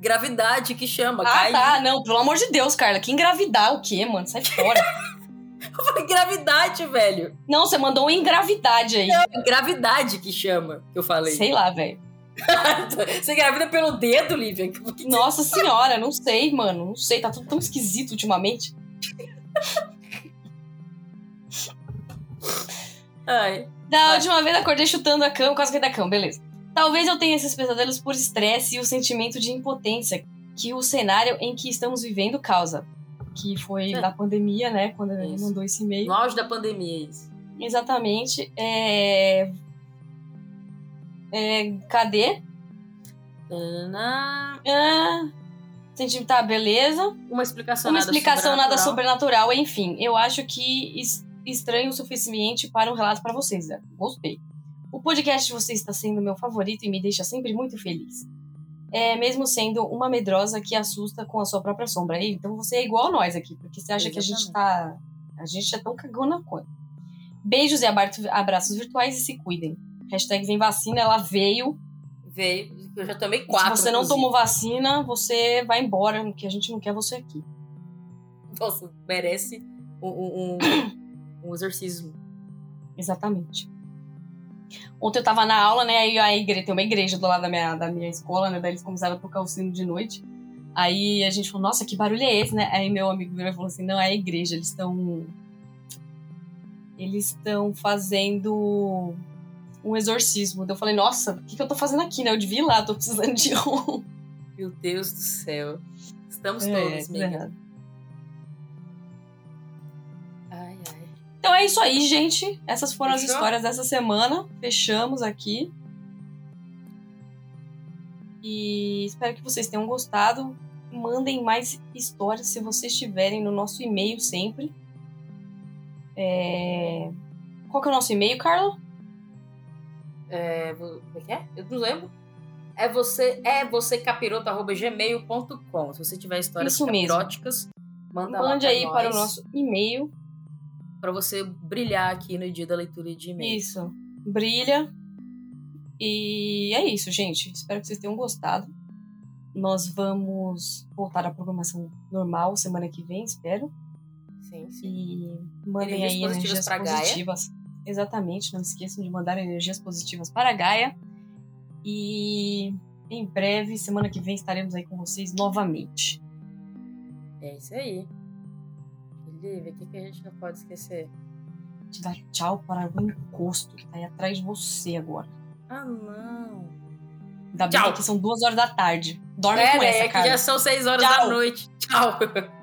Gravidade que chama. Ah, cai. tá. Não, pelo amor de Deus, Carla. Que engravidar o quê, mano? Sai fora. (laughs) (laughs) Foi gravidade, velho. não, você mandou um engravidade aí. É gravidade que chama, que eu falei. Sei lá, velho. (laughs) Você engravida pelo dedo, Lívia? O que que Nossa senhora, não sei, mano. Não sei, tá tudo tão esquisito ultimamente. Ai. Da última vez acordei chutando a cama, quase que da cama, beleza. Talvez eu tenha esses pesadelos por estresse e o sentimento de impotência que o cenário em que estamos vivendo causa. Que foi É. da pandemia, né? Quando ele Isso. mandou esse e-mail. No auge da pandemia, isso. Exatamente. É... É... Cadê? Tanana. Ah... Senti... Tá, beleza. Uma explicação Uma nada explicação nada sobrenatural. sobrenatural, enfim. Eu acho que es- estranho o suficiente para um relato para vocês. né? Gostei. O podcast de vocês está sendo meu favorito e me deixa sempre muito feliz. É, mesmo sendo uma medrosa que assusta com a sua própria sombra. E, Então você é igual a nós aqui, porque você acha que a gente tá. A gente é tão cagona quanto. Beijos e abraços virtuais e se cuidem. Hashtag vem vacina, ela veio. Veio. Eu já tomei quatro. Se você não inclusive. tomou vacina, você vai embora, porque a gente não quer você aqui. Nossa, merece um, um, (coughs) um, exorcismo. Exatamente. Ontem eu tava na aula, né? Aí a igreja, tem uma igreja do lado da minha, da minha escola, né? Daí eles começaram a tocar o sino de noite. Aí a gente falou, nossa, que barulho é esse, né? Aí meu amigo virou e falou assim, não, é a igreja, eles estão. Eles estão fazendo um exorcismo. Daí eu falei, nossa, o que, que eu tô fazendo aqui, né? Eu devia ir lá, tô precisando de um. Meu Deus do céu. Estamos É, todos, amiga. Então é isso aí, gente. Essas foram as Fechou? histórias dessa semana. Fechamos aqui. E espero que vocês tenham gostado. Mandem mais histórias se vocês tiverem no nosso e-mail sempre. É... Qual que é o nosso e-mail, Carla? É, como é que é? Eu não lembro. É você, é você capiroto.gmail.com. Se você tiver histórias Isso capiróticas, manda Mande aí nós, para o nosso e-mail. Pra você brilhar aqui no dia da leitura de e-mail. Isso. Brilha. E é isso, gente. Espero que vocês tenham gostado. Nós vamos voltar à programação normal semana que vem, espero. Sim, sim. E mandem Energias aí positivas energias pra Gaia. positivas. Exatamente, não esqueçam de mandar energias positivas para a Gaia. E em breve, semana que vem, estaremos aí com vocês novamente. É isso aí. Lívia, o que, que a gente não pode esquecer? Te dar tchau para o encosto que tá aí atrás de você agora. Ah, não. Ainda bem Tchau. que são duas horas da tarde. Dorme É, com essa, É que cara. já são seis horas Tchau. da noite. Tchau. (laughs)